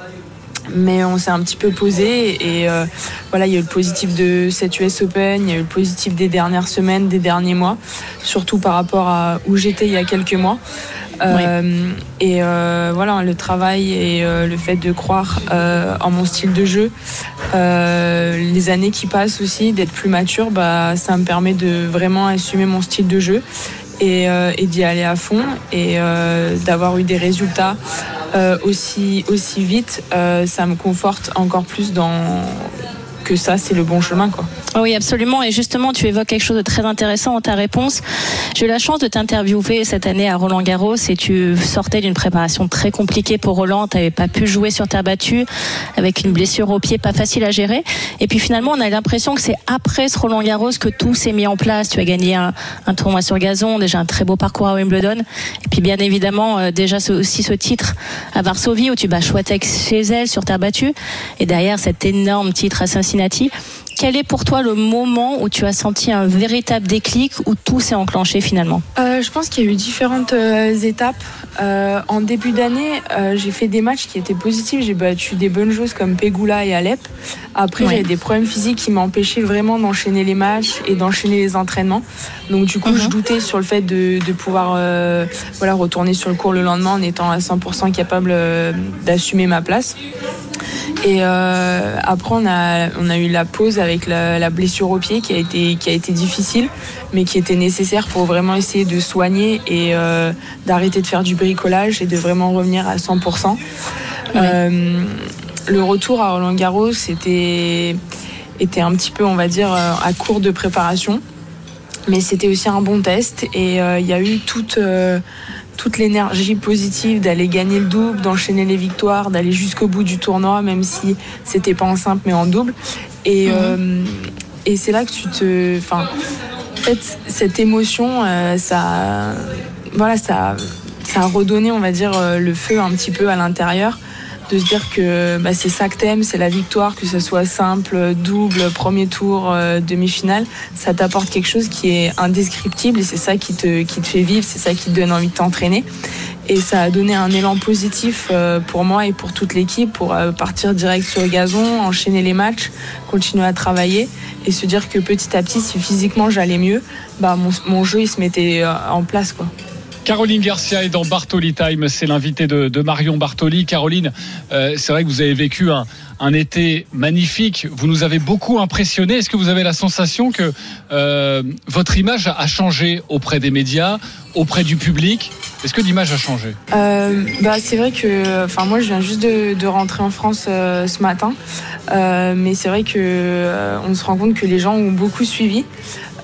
Mais on s'est un petit peu posé et euh, voilà, il y a eu le positif de cette US Open, il y a eu le positif des dernières semaines, des derniers mois, surtout par rapport à où j'étais il y a quelques mois. Euh, Et euh, voilà, le travail et euh, le fait de croire en mon style de jeu, les années qui passent aussi, d'être plus mature, bah, ça me permet de vraiment assumer mon style de jeu et, euh, et d'y aller à fond et euh, d'avoir eu des résultats euh, aussi, aussi vite, ça me conforte encore plus dans que ça, c'est le bon chemin. Quoi. Oui, absolument. Et justement, tu évoques quelque chose de très intéressant dans ta réponse. J'ai eu la chance de t'interviewer cette année à Roland Garros et tu sortais d'une préparation très compliquée pour Roland. Tu n'avais pas pu jouer sur terre battue avec une blessure au pied pas facile à gérer. Et puis finalement, on a l'impression que c'est après ce Roland Garros que tout s'est mis en place. Tu as gagné un, tournoi sur gazon, déjà un très beau parcours à Wimbledon. Et puis bien évidemment, euh, déjà aussi ce titre à Varsovie où tu bats Schwatek chez elle sur terre battue. Et derrière cet énorme titre à Cincinnati. Quel est pour toi le moment où tu as senti un véritable déclic, où tout s'est enclenché finalement? Euh, je pense qu'il y a eu différentes euh, étapes. Euh, en début d'année, euh, j'ai fait des matchs qui étaient positifs. J'ai battu des bonnes choses comme Pegula et Alep. Après, Ouais. j'avais des problèmes physiques qui m'empêchaient vraiment d'enchaîner les matchs et d'enchaîner les entraînements. Donc, du coup, je doutais sur le fait de, de pouvoir euh, voilà, retourner sur le cours le lendemain en étant à 100% capable d'assumer ma place. Et après, on a, on a eu la pause avec la, la blessure au pied qui a, été, qui a été difficile, mais qui était nécessaire pour vraiment essayer de soigner et d'arrêter de faire du bricolage et de vraiment revenir à 100%. Euh, le retour à Roland Garros était, était un petit peu, on va dire, euh, à court de préparation. Mais c'était aussi un bon test et euh, il y a eu toute, euh, toute l'énergie positive d'aller gagner le double, d'enchaîner les victoires, d'aller jusqu'au bout du tournoi, même si c'était pas en simple mais en double. Et, euh, et c'est là que tu te. Enfin, en fait, cette émotion, ça, voilà, ça, ça a redonné, on va dire, euh, le feu un petit peu à l'intérieur. De se dire que bah, c'est ça que t'aimes, c'est la victoire, que ce soit simple, double, premier tour, euh, demi-finale, ça t'apporte quelque chose qui est indescriptible et c'est ça qui te, fait vivre, c'est ça qui te donne envie de t'entraîner. Et ça a donné un élan positif euh, pour moi et pour toute l'équipe pour partir direct sur le gazon, enchaîner les matchs, continuer à travailler et se dire que petit à petit, si physiquement j'allais mieux, bah, mon, mon jeu il se mettait en place. Quoi. Caroline Garcia est dans Bartoli Time, c'est l'invité de, Marion Bartoli. Caroline, euh, c'est vrai que vous avez vécu un, été magnifique, vous nous avez beaucoup impressionné. Est-ce que vous avez la sensation que euh, votre image a changé auprès des médias, auprès du public? Est-ce que l'image a changé? Euh, bah, c'est vrai que, enfin, moi, je viens juste de, rentrer en France ce matin, mais c'est vrai que euh, on se rend compte que les gens ont beaucoup suivi.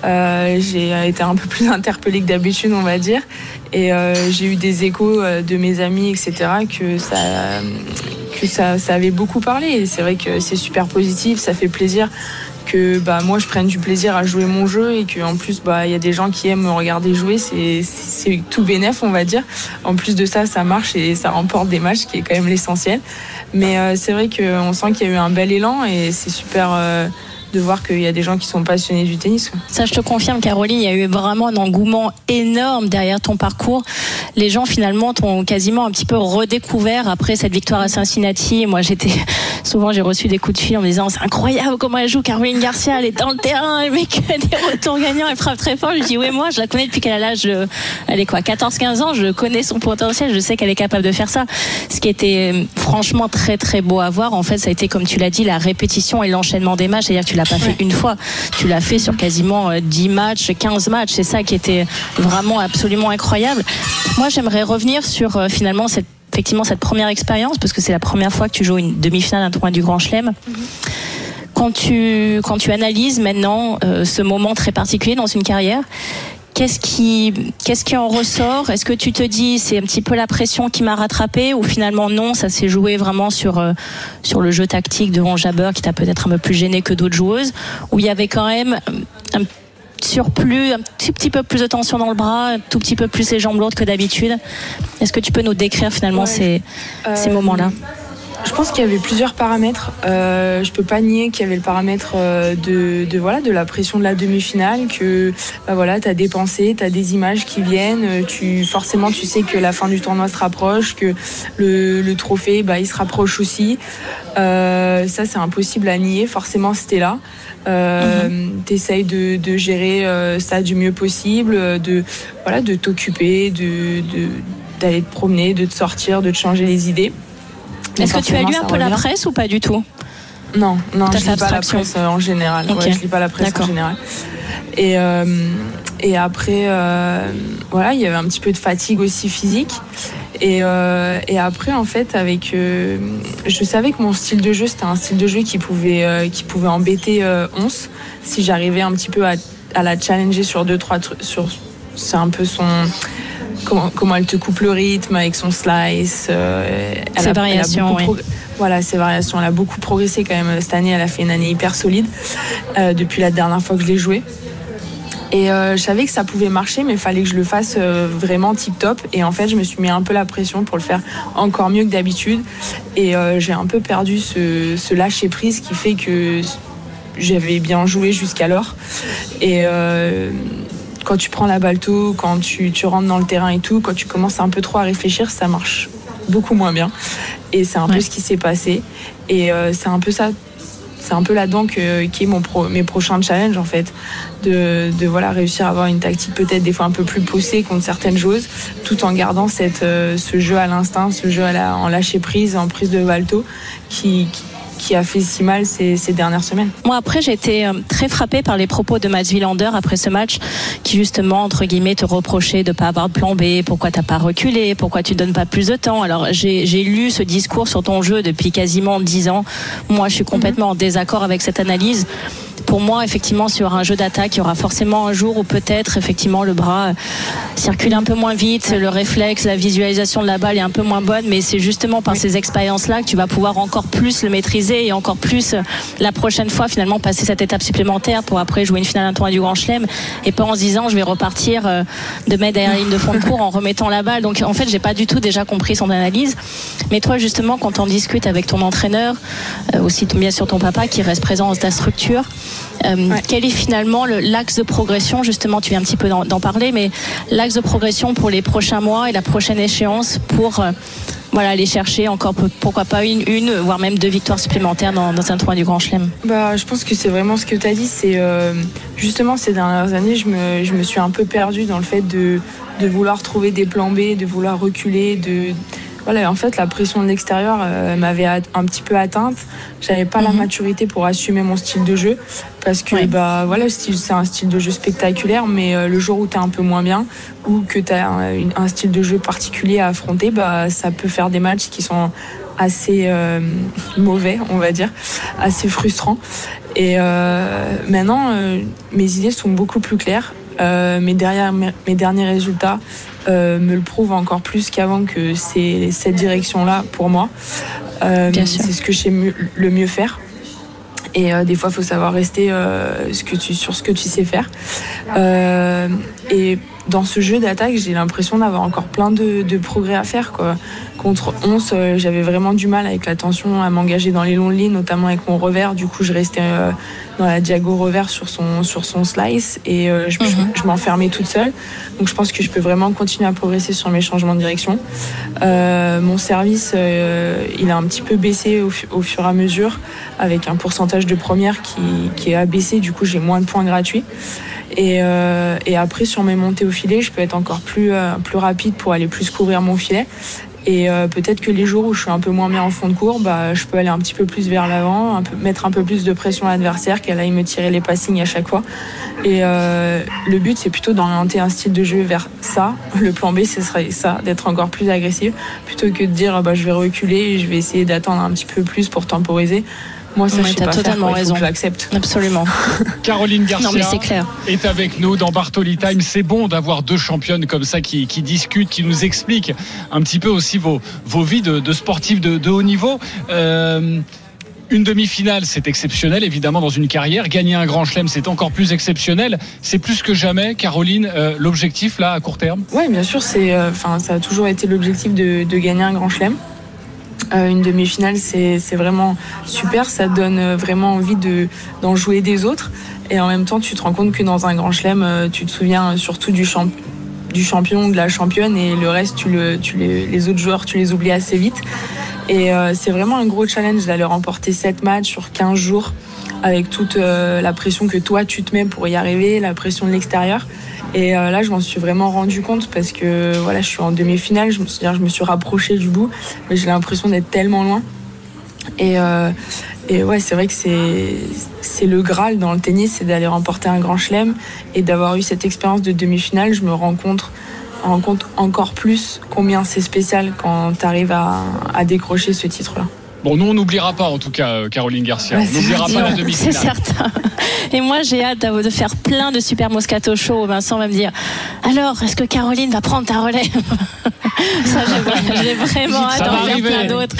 Euh, j'ai été un peu plus interpellée que d'habitude, on va dire, et euh, j'ai eu des échos euh, de mes amis, etc., que ça, que ça, ça avait beaucoup parlé. Et c'est vrai que c'est super positif, ça fait plaisir que bah, moi je prenne du plaisir à jouer mon jeu et qu'en plus bah, il y a des gens qui aiment me regarder jouer, c'est tout bénef on va dire. En plus de ça, ça marche et ça remporte des matchs, qui est quand même l'essentiel. Mais euh, c'est vrai qu'on sent qu'il y a eu un bel élan et c'est super euh, de voir qu'il y a des gens qui sont passionnés du tennis. Ça, je te confirme, Caroline, il y a eu vraiment un engouement énorme derrière ton parcours. Les gens, finalement, t'ont quasiment un petit peu redécouvert après cette victoire à Cincinnati. Moi, j'étais, souvent, j'ai reçu des coups de fil en me disant, c'est incroyable comment elle joue, Caroline Garcia, elle est dans le terrain, elle met que des retours gagnants, elle frappe très fort. Je dis, oui, moi, je la connais depuis qu'elle a l'âge elle est quoi, 14, 15 ans, je connais son potentiel, je sais qu'elle est capable de faire ça. Ce qui était euh, franchement très, très beau à voir. En fait, ça a été, comme tu l'as dit, la répétition et l'enchaînement des matchs. C'est-à-dire que tu l'as pas fait une fois, tu l'as fait sur quasiment euh, 10 matchs, 15 matchs. C'est ça qui était vraiment absolument incroyable. Moi, j'aimerais revenir sur euh, finalement cette effectivement cette première expérience, parce que c'est la première fois que tu joues une demi-finale, un tournoi du Grand Chelem. Quand tu, quand tu analyses maintenant euh, ce moment très particulier dans une carrière, Qu'est-ce qui, qu'est-ce qui en ressort? Est-ce que tu te dis c'est un petit peu la pression qui m'a rattrapé ou finalement non, ça s'est joué vraiment sur euh, sur le jeu tactique de Ron Jabber qui t'a peut-être un peu plus gêné que d'autres joueuses? Où il y avait quand même un surplus, un petit, petit peu plus de tension dans le bras, un tout petit peu plus les jambes lourdes que d'habitude? Est-ce que tu peux nous décrire finalement ces, ces Euh, moments-là? Je pense qu'il y avait plusieurs paramètres. Euh, je peux pas nier qu'il y avait le paramètre euh, de, de, voilà de la pression de la demi-finale, que bah voilà, tu as des pensées, tu as des images qui viennent, euh, tu forcément tu sais que la fin du tournoi se rapproche, que le, le trophée bah, il se rapproche aussi. Euh, ça c'est impossible à nier, forcément c'était là. Euh, T'essayes de, de gérer euh, ça du mieux possible, de voilà, de t'occuper, de de- d'aller te promener, de te sortir, de te changer les idées. Est-ce que tu as lu un peu la presse ou pas du tout? Non, non, je lis pas la presse en général. Ouais, je lis pas la presse en général. Et, euh, et après, euh, voilà, il y avait un petit peu de fatigue aussi physique. Et, euh, et après, en fait, avec, je savais que mon style de jeu, c'était un style de jeu qui pouvait, qui pouvait embêter euh, Ons si j'arrivais un petit peu à, à la challenger sur deux, trois trucs. Sur, c'est un peu son. Comment, comment elle te coupe le rythme avec son slice. euh, elle Ses a- elle a variations, oui. voilà, ses variations. Elle a beaucoup progressé quand même cette année. Elle a fait une année hyper solide euh, depuis la dernière fois que je l'ai joué. Et euh, je savais que ça pouvait marcher, mais il fallait que je le fasse euh, vraiment tip top. Et en fait, je me suis mis un peu la pression pour le faire encore mieux que d'habitude. Et euh, j'ai un peu perdu ce, ce lâcher prise qui fait que j'avais bien joué jusqu'alors. Et euh, quand tu prends la balle tôt, quand tu, tu rentres dans le terrain et tout, quand tu commences un peu trop à réfléchir, ça marche beaucoup moins bien. Et c'est un peu ce qui s'est passé. Et euh, c'est un peu ça. C'est un peu là-dedans que, qui est mon pro- mes prochains challenges en fait, de, de voilà réussir à avoir une tactique peut-être des fois un peu plus poussée contre certaines choses, tout en gardant cette, euh, ce jeu à l'instinct, ce jeu à la, en lâcher prise, en prise de Valto, qui, qui, qui a fait si mal ces, dernières semaines. Moi, après, j'ai été euh, très frappée par les propos de Mats Wilander après ce match, qui justement, entre guillemets, te reprochait de ne pas avoir de plan B, pourquoi t'as pas reculé, pourquoi tu donnes pas plus de temps? Alors, j'ai lu ce discours sur ton jeu depuis quasiment dix ans. Moi, je suis complètement en désaccord avec cette analyse. Pour moi, effectivement, sur un jeu d'attaque, il y aura forcément un jour où peut-être, effectivement, le bras euh, circule un peu moins vite, le réflexe, la visualisation de la balle est un peu moins bonne, mais c'est justement par ces expériences-là que tu vas pouvoir encore plus le maîtriser et encore plus euh, la prochaine fois finalement passer cette étape supplémentaire pour après jouer une finale un tournoi du Grand Chelem et pas en se disant je vais repartir euh, de mettre derrière la ligne de fond de cours en remettant la balle. Donc en fait, j'ai pas du tout déjà compris son analyse. Mais toi justement, quand on discute avec ton entraîneur, aussi bien sûr ton papa qui reste présent dans ta structure, euh, quel est finalement le- l'axe de progression? Justement, tu viens un petit peu d'en parler, mais l'axe de progression pour les prochains mois et la prochaine échéance pour euh, voilà, aller chercher encore pourquoi pas une, une, voire même deux victoires supplémentaires dans, dans un tournoi du Grand Chelem? Bah, je pense que c'est vraiment ce que tu as dit. C'est euh, justement ces dernières années, je me, je me suis un peu perdue dans le fait de, de vouloir trouver des plans B, de vouloir reculer, de voilà. En fait, la pression de l'extérieur euh, m'avait un petit peu atteinte. J'avais pas la maturité pour assumer mon style de jeu parce que bah voilà, c'est un style de jeu spectaculaire, mais euh, le jour où tu es un peu moins bien ou que tu as un, style de jeu particulier à affronter, bah ça peut faire des matchs qui sont assez euh, mauvais, on va dire, assez frustrants. Et maintenant, mes idées sont beaucoup plus claires. Euh, mes, derrière, mes, mes derniers résultats euh, me le prouvent encore plus qu'avant que c'est cette direction-là pour moi. Euh, Bien sûr. c'est ce que je sais mieux- le mieux faire. Et euh, des fois, il faut savoir rester ce que tu, sur ce que tu sais faire. Et dans ce jeu d'attaque, j'ai l'impression d'avoir encore plein de, de progrès à faire. Quoi. Contre 11, euh, j'avais vraiment du mal avec la tension à m'engager dans les longs lignes, notamment avec mon revers. Du coup, je restais euh, dans la diago revers sur son, sur son slice et euh, je, je- je m'enfermais toute seule. Donc, je pense que je peux vraiment continuer à progresser sur mes changements de direction. Mon service, il a un petit peu baissé au, fu- au fur et à mesure, avec un pourcentage de première qui, qui a baissé. Du coup, j'ai moins de points gratuits. Et, euh, et après, sur mes montées au filet, je peux être encore plus, euh, plus rapide pour aller plus couvrir mon filet. Et euh, peut-être que les jours où je suis un peu moins bien en fond de cours, bah, je peux aller un petit peu plus vers l'avant, mettre un peu plus de pression à l'adversaire, qu'elle aille me tirer les passings à chaque fois. Et le but, c'est plutôt d'orienter un style de jeu vers ça. Le plan B, ce serait ça, d'être encore plus agressif, plutôt que de dire bah, je vais reculer je vais essayer d'attendre un petit peu plus pour temporiser. Moi, ça, Ouais, je sais t'as pas faire, totalement raison. l'accepte. Absolument. Caroline Garcia Non, mais c'est clair. est avec nous dans Bartoli Time. C'est bon d'avoir deux championnes comme ça qui, qui discutent, qui nous expliquent un petit peu aussi vos, vos vies de, de sportifs de, de haut niveau. Euh, une demi-finale, c'est exceptionnel, évidemment, dans une carrière. Gagner un grand chelem, c'est encore plus exceptionnel. C'est plus que jamais, Caroline, euh, l'objectif, là, à court terme? Oui, bien sûr, c'est, euh, enfin, ça a toujours été l'objectif de, de gagner un grand chelem. Euh, une demi-finale, c'est vraiment super. Ça donne euh, vraiment envie de d'en jouer des autres. Et en même temps, tu te rends compte que dans un grand chelem, euh, tu te souviens surtout du, champ, du champion, de la championne, et le reste, tu le, tu les, autres joueurs, tu les oublies assez vite. Et c'est vraiment un gros challenge d'aller remporter 7 matchs sur 15 jours avec toute la pression que toi tu te mets pour y arriver, la pression de l'extérieur. Et euh, là, je m'en suis vraiment rendu compte parce que voilà, je suis en demi-finale, je me, c'est-à-dire, je me suis rapprochée du bout, mais j'ai l'impression d'être tellement loin. Et, euh, ouais, c'est vrai que c'est, le Graal dans le tennis, c'est d'aller remporter un grand chelem et d'avoir eu cette expérience de demi-finale. Je me rends compte, encore plus combien c'est spécial quand tu arrives à décrocher ce titre-là. Bon, nous, on n'oubliera pas, en tout cas, euh, Caroline Garcia. Ouais, on n'oubliera pas la demi-finale. C'est certain. Et moi, j'ai hâte de de faire plein de super Moscato Show. Vincent va me dire Alors, est-ce que Caroline va prendre ta relève Ça, j'ai vra- j'ai vraiment hâte d'en faire plein d'autres.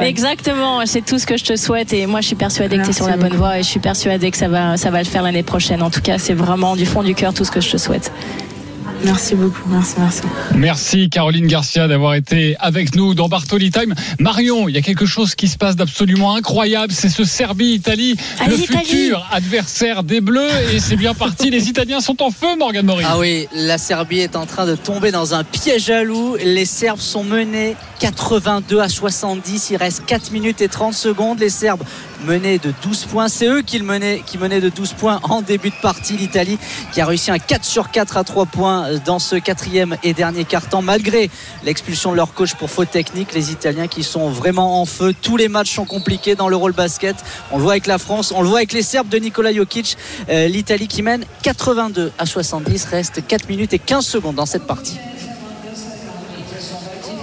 Exactement, c'est tout ce que je te souhaite. Et moi, je suis persuadée que tu es sur la bonne beaucoup. voie et je suis persuadée que ça va, ça va le faire l'année prochaine. En tout cas, c'est vraiment du fond du cœur tout ce que je te souhaite. Merci beaucoup, merci, merci. Merci Caroline Garcia d'avoir été avec nous dans Bartoli Time. Marion, il y a quelque chose qui se passe d'absolument incroyable, c'est ce Serbie-Italie, le futur adversaire des Bleus, et c'est bien parti, les Italiens sont en feu, Morgan Mori. Ah oui, la Serbie est en train de tomber dans un piège à loup. Les Serbes sont menés 82 à 70. Il reste 4 minutes et 30 secondes. Les Serbes menaient de 12 points. C'est eux qui, menaient, qui menaient de 12 points en début de partie. L'Italie qui a réussi un 4 sur 4 à 3 points dans ce quatrième et dernier quart-temps. Malgré l'expulsion de leur coach pour faute technique, les Italiens qui sont vraiment en feu. Tous les matchs sont compliqués dans l'Euro le basket. On le voit avec la France, on le voit avec les Serbes de Nikola Jokic. Euh, L'Italie qui mène 82 à 70. Reste 4 minutes et 15 secondes dans cette partie.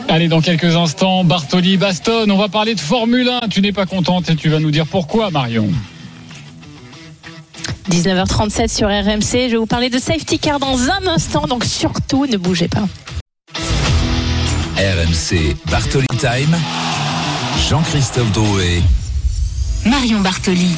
Allez, dans quelques instants, Bartoli, Baston, on va parler de Formule 1. Tu n'es pas contente et tu vas nous dire pourquoi, Marion. 19h37 sur RMC. Je vais vous parler de safety car dans un instant, donc surtout ne bougez pas. RMC Bartoli Time. Jean-Christophe Drouet. Marion Bartoli.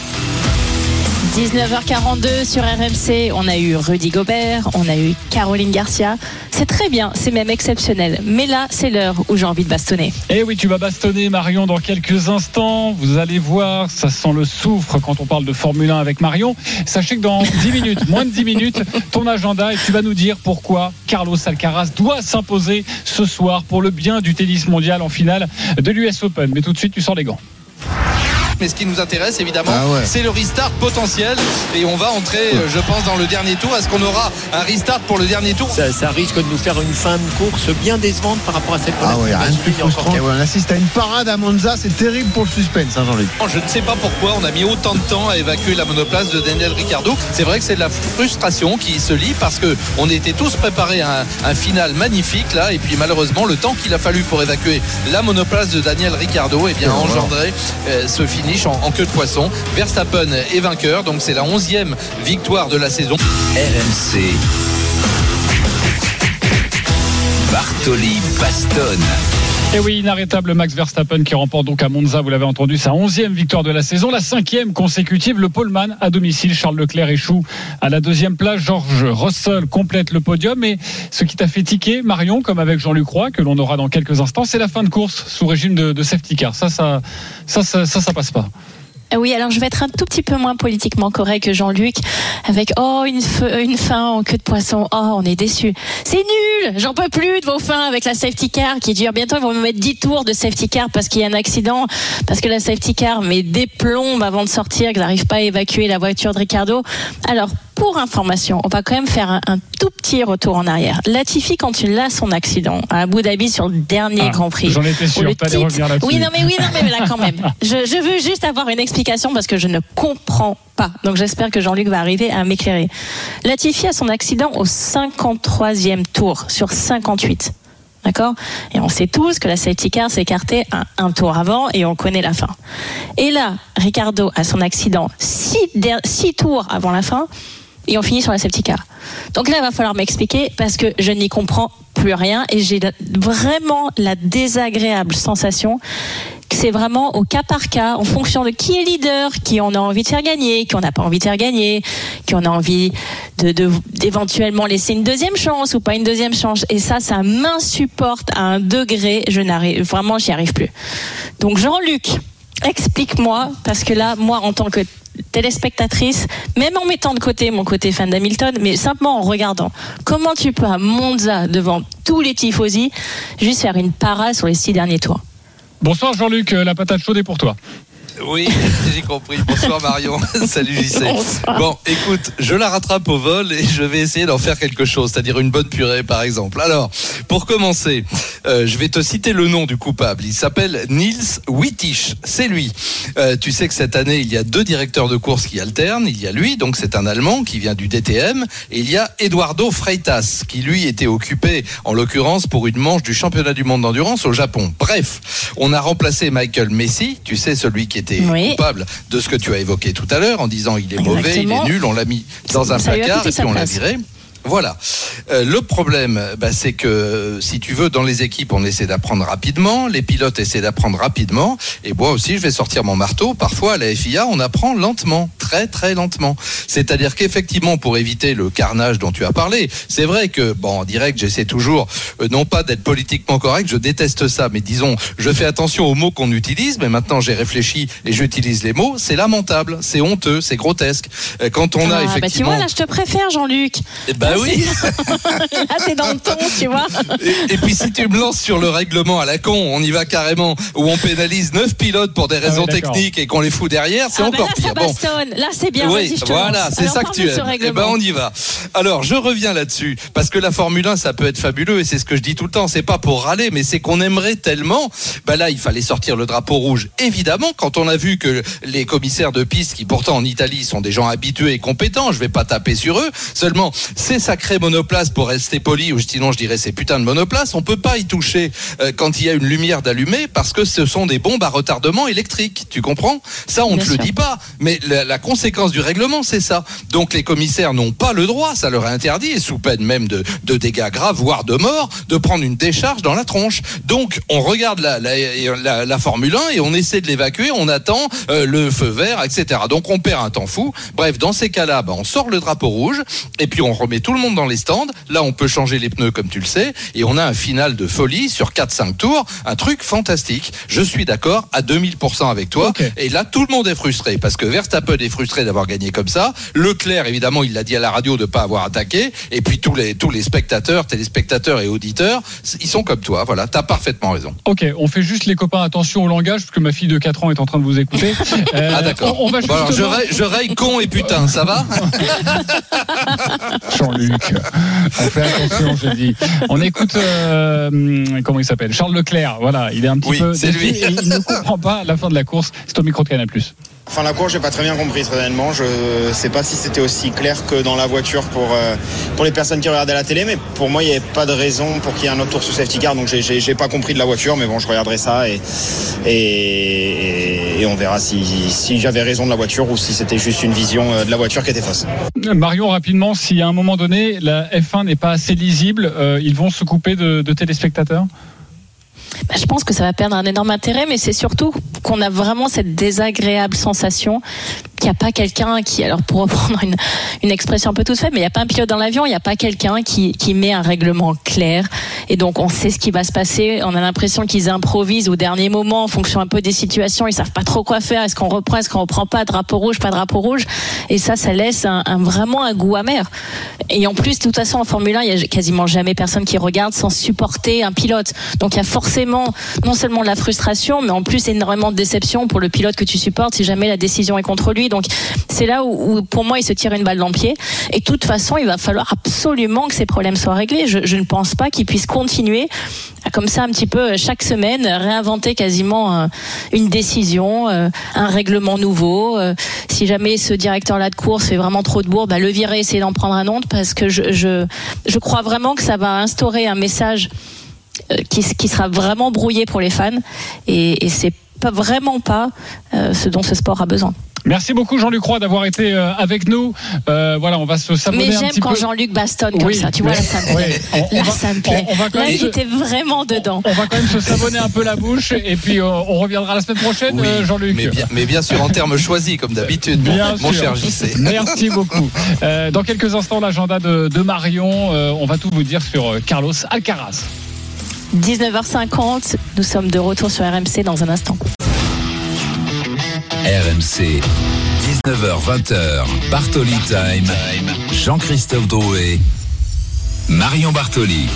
19h42 sur RMC, on a eu Rudy Gobert, on a eu Caroline Garcia. C'est très bien, c'est même exceptionnel. Mais là, c'est l'heure où j'ai envie de bastonner. Eh oui, tu vas bastonner Marion dans quelques instants. Vous allez voir, ça sent le soufre quand on parle de Formule 1 avec Marion. Sachez que dans 10 minutes, moins de 10 minutes, ton agenda et tu vas nous dire pourquoi Carlos Alcaraz doit s'imposer ce soir pour le bien du tennis mondial en finale de l'US Open. Mais tout de suite, tu sors les gants. Mais ce qui nous intéresse évidemment, Ah ouais. c'est le restart potentiel. Et on va entrer, euh, je pense, dans le dernier tour. Est-ce qu'on aura un restart pour le dernier tour? Ça, ça risque de nous faire une fin de course bien décevante par rapport à cette Ah ouais, rien de plus frustrant. On assiste à une parade à Monza, c'est terrible pour le suspense, hein, Jean-Luc. Je ne sais pas pourquoi on a mis autant de temps à évacuer la monoplace de Daniel Ricciardo. C'est vrai que c'est de la frustration qui se lie parce que on était tous préparés à un, un final magnifique là et puis malheureusement le temps qu'il a fallu pour évacuer la monoplace de Daniel Ricciardo eh bien, Oh, engendré euh, ce en queue de poisson. Verstappen est vainqueur donc c'est la onzième victoire de la saison. RMC. Bartoli Baston. Et oui, inarrêtable Max Verstappen qui remporte donc à Monza, vous l'avez entendu, sa onzième victoire de la saison, la cinquième consécutive. Le poleman à domicile, Charles Leclerc échoue à la deuxième place. George Russell complète le podium. Et ce qui t'a fait tiquer, Marion, comme avec Jean-Luc Roy, que l'on aura dans quelques instants, c'est la fin de course sous régime de, de safety car. Ça, ça, ça, ça, ça, ça passe pas. Euh, Oui, alors je vais être un tout petit peu moins politiquement correct que Jean-Luc, avec oh une, fe- une fin en queue de poisson, oh on est déçu. C'est nul, j'en peux plus de vos fins avec la safety car qui dure bientôt. Ils vont me mettre 10 tours de safety car parce qu'il y a un accident, parce que la safety car met des plombes avant de sortir, qu'ils n'arrivent pas à évacuer la voiture de Ricardo. Alors pour information, on va quand même faire un, un tout petit retour en arrière. Latifi, quand il a son accident à Abu Dhabi sur le dernier Ah, Grand Prix. j'en étais sûr, le t'allais revenir là-dessus. Oui, non, mais oui, non, mais là quand même. Je, je veux juste avoir une explication parce que je ne comprends pas. Donc j'espère que Jean-Luc va arriver à m'éclairer. Latifi a son accident au 53e tour sur 58. D'accord? Et on sait tous que la safety car s'est écartée un, un tour avant et on connaît la fin. Et là, Ricardo a son accident six, six tours avant la fin et on finit sur la car. Donc là, il va falloir m'expliquer parce que je n'y comprends plus rien et j'ai vraiment la désagréable sensation que c'est vraiment au cas par cas, en fonction de qui est leader, qui on a envie de faire gagner, qui on n'a pas envie de faire gagner, qui on a envie d'éventuellement laisser une deuxième chance ou pas une deuxième chance. Et ça, ça m'insupporte à un degré, je n'arrive, vraiment, j'y arrive plus. Donc Jean-Luc, explique-moi, parce que là, moi, en tant que téléspectatrice, même en mettant de côté mon côté fan d'Hamilton, mais simplement en regardant, comment tu peux à Monza, devant tous les tifosi, juste faire une parade sur les six derniers tours Bonsoir Jean-Luc, euh, la patate chaude est pour toi. Oui, j'ai compris. Bonsoir Marion. Salut JC. Bon, écoute, je la rattrape au vol et je vais essayer d'en faire quelque chose, c'est-à-dire une bonne purée par exemple. Alors, pour commencer, euh, je vais te citer le nom du coupable. Il s'appelle Niels Wittich. C'est lui. Euh, tu sais que cette année, il y a deux directeurs de course qui alternent. Il y a lui, donc c'est un Allemand qui vient du DTM, et il y a Eduardo Freitas, qui lui était occupé, en l'occurrence, pour une manche du championnat du monde d'endurance au Japon. Bref, on a remplacé Michael Messi, tu sais, celui qui Oui. coupable de ce que tu as évoqué tout à l'heure en disant il est mauvais, il est nul, on l'a mis dans un Ça placard et puis on l'a viré. Voilà. Euh, le problème, bah, c'est que si tu veux, dans les équipes, on essaie d'apprendre rapidement, les pilotes essaient d'apprendre rapidement, et moi aussi, je vais sortir mon marteau. Parfois, à la FIA, on apprend lentement, très très lentement. C'est-à-dire qu'effectivement, pour éviter le carnage dont tu as parlé, c'est vrai que, bon, en direct, j'essaie toujours, euh, non pas d'être politiquement correct, je déteste ça, mais disons, je fais attention aux mots qu'on utilise, mais maintenant j'ai réfléchi et j'utilise les mots, c'est lamentable, c'est honteux, c'est grotesque. Euh, Quand on a Ah, bah, tu effectivement... vois, là, je te préfère, Jean-Luc. Eh ben oui. là, t'es dans le ton, tu vois. Et, et puis si tu me lances sur le règlement à la con, on y va carrément, où on pénalise 9 pilotes pour des raisons Ah oui, d'accord. techniques et qu'on les fout derrière, c'est Ah, bah, encore là, ça. Bon. Là, c'est bien. Oui, Vas-y, je te voilà, c'est ça que tu aimes. Eh règlement. ben, on y va. Alors, je reviens là-dessus parce que la Formule 1, ça peut être fabuleux et c'est ce que je dis tout le temps. C'est pas pour râler, mais c'est qu'on aimerait tellement. Ben là, il fallait sortir le drapeau rouge. Évidemment, quand on a vu que les commissaires de piste, qui pourtant en Italie sont des gens habitués et compétents, je vais pas taper sur eux. Seulement, ces sacrés monoplaces, pour rester poli, ou sinon je dirais ces putains de monoplaces, on peut pas y toucher euh, quand il y a une lumière d'allumée parce que ce sont des bombes à retardement électrique. Tu comprends? Ça, on ne te le dit pas. Mais la, la conséquence du règlement, c'est ça. Donc les commissaires n'ont pas le droit, ça leur est interdit, et sous peine même de, de dégâts graves, voire de mort, de prendre une décharge dans la tronche. Donc on regarde la, la, la- la Formule 1 et on essaie de l'évacuer, on attend euh, le feu vert, etc. Donc on perd un temps fou. Bref, dans ces cas-là, bah, on sort le drapeau rouge, et puis on remet tout le monde dans les stands. Là, on peut changer les pneus, comme tu le sais, et on a un final de folie sur 4-5 tours, un truc fantastique. Je suis d'accord à 2000% avec toi. Et là, tout le monde est frustré parce que Verstappen est frustré d'avoir gagné comme ça. Leclerc, évidemment, il l'a dit à la radio de pas avoir attaqué. Et puis tous les tous les spectateurs, téléspectateurs et auditeurs, ils sont comme toi. Voilà, t'as parfaitement raison. Ok, on fait juste les copains attention au langage parce que ma fille de 4 ans est en train de vous écouter. Euh, ah d'accord. On, on va Bon, alors, je, raye, je raye con et putain, ça va? On fait attention. On écoute, euh, comment il s'appelle? Charles Leclerc, voilà, il est un petit Oui, peu c'est lui. il ne comprend pas la fin de la course. C'est au micro de Canal+. Enfin, la course, j'ai pas très bien compris, très honnêtement. Je sais pas si c'était aussi clair que dans la voiture pour, euh, pour les personnes qui regardaient la télé, mais pour moi, il n'y avait pas de raison pour qu'il y ait un autre tour sous safety car. Donc, j'ai- pas compris de la voiture, mais bon, je regarderai ça et, et, et on verra si, si j'avais raison de la voiture ou si c'était juste une vision euh, de la voiture qui était fausse. Marion, rapidement, si à un moment donné la F1 n'est pas assez lisible, euh, ils vont se couper de, de téléspectateurs? Bah, je pense que ça va perdre un énorme intérêt, mais c'est surtout qu'on a vraiment cette désagréable sensation n'y a pas quelqu'un qui, alors pour reprendre une, expression un peu toute faite, mais il n'y a pas un pilote dans l'avion, il n'y a pas quelqu'un qui, qui met un règlement clair. Et donc on sait ce qui va se passer. On a l'impression qu'ils improvisent au dernier moment en fonction un peu des situations. Ils savent pas trop quoi faire. Est-ce qu'on reprend, est-ce qu'on reprend pas? Drapeau rouge, pas drapeau rouge. Et ça, ça laisse un, vraiment un goût amer. Et en plus, de toute façon, en Formule 1, il y a quasiment jamais personne qui regarde sans supporter un pilote. Donc il y a forcément non seulement de la frustration, mais en plus énormément de déception pour le pilote que tu supportes si jamais la décision est contre lui. Donc c'est là où, pour moi il se tire une balle dans le pied. Et de toute façon, il va falloir absolument que ces problèmes soient réglés. Je, ne pense pas qu'il puisse continuer comme ça un petit peu euh, chaque semaine réinventer quasiment euh, une décision, euh, un règlement nouveau. Si jamais ce directeur-là de course fait vraiment trop de bourre, bah, le virer, essayer d'en prendre un autre parce que je, crois vraiment que ça va instaurer un message qui, sera vraiment brouillé pour les fans et, et c'est vraiment pas ce dont ce sport a besoin. Merci beaucoup Jean-Luc Roy d'avoir été euh, avec nous. Euh, voilà, on va se s'abonner Mais j'aime quand. Jean-Luc bastonne comme Oui, ça. Tu vois, là, ça me plaît. oui, on- on là, va- ça me plaît. on- on va quand là, même était vraiment dedans. On va quand même se savonner un peu la bouche et puis euh, on reviendra la semaine prochaine, Oui, euh, Jean-Luc. mais bien, mais bien sûr en termes choisis comme d'habitude, mon, Bien mon sûr. cher JC. Merci beaucoup. Euh, dans quelques instants, l'agenda de, de Marion. Euh, on va tout vous dire sur Carlos Alcaraz. 19h50, nous sommes de retour sur RMC dans un instant. RMC, 19h-20h, Bartoli Time, Jean-Christophe Drouet, Marion Bartoli.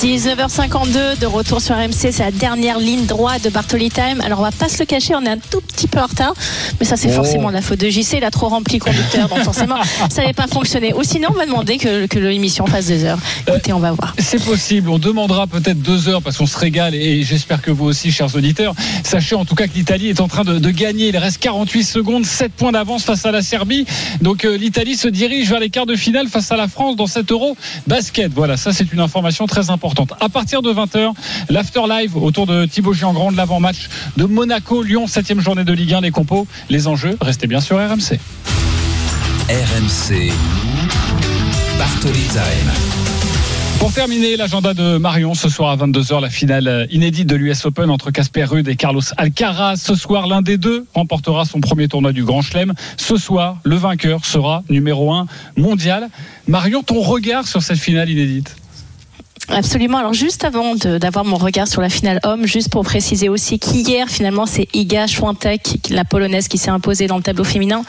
19h52 de retour sur RMC, c'est la dernière ligne droite de Bartoli Time. Alors on va pas se le cacher, on est un tout petit peu en retard, mais ça c'est Oh. forcément la faute de JC, il a trop rempli le conducteur, donc forcément ça n'avait pas fonctionné. Ou sinon on va demander que, que l'émission fasse deux heures. Écoutez, on va voir. C'est possible. On demandera peut-être deux heures parce qu'on se régale et j'espère que vous aussi, chers auditeurs. Sachez en tout cas que l'Italie est en train de, de gagner. Il reste 48 secondes, 7 points d'avance face à la Serbie. Donc euh, l'Italie se dirige vers les quarts de finale face à la France dans cet euro basket. Voilà, ça c'est une information très importante. À partir de 20h, l'after live autour de Thibaut Giangrand de l'avant-match de Monaco, Lyon, 7 journée de Ligue 1, les compos, les enjeux. Restez bien sur RMC. RMC, Bartoli Time. Pour terminer l'agenda de Marion, ce soir à 22h, la finale inédite de l'US Open entre Casper Ruud et Carlos Alcaraz. Ce soir, l'un des deux remportera son premier tournoi du Grand Chelem. Ce soir, le vainqueur sera numéro 1 mondial. Marion, ton regard sur cette finale inédite? Absolument. Alors juste avant d'avoir mon regard sur la finale homme, juste pour préciser aussi qu'hier finalement c'est Iga Swiatek, la polonaise, qui s'est imposée dans le tableau féminin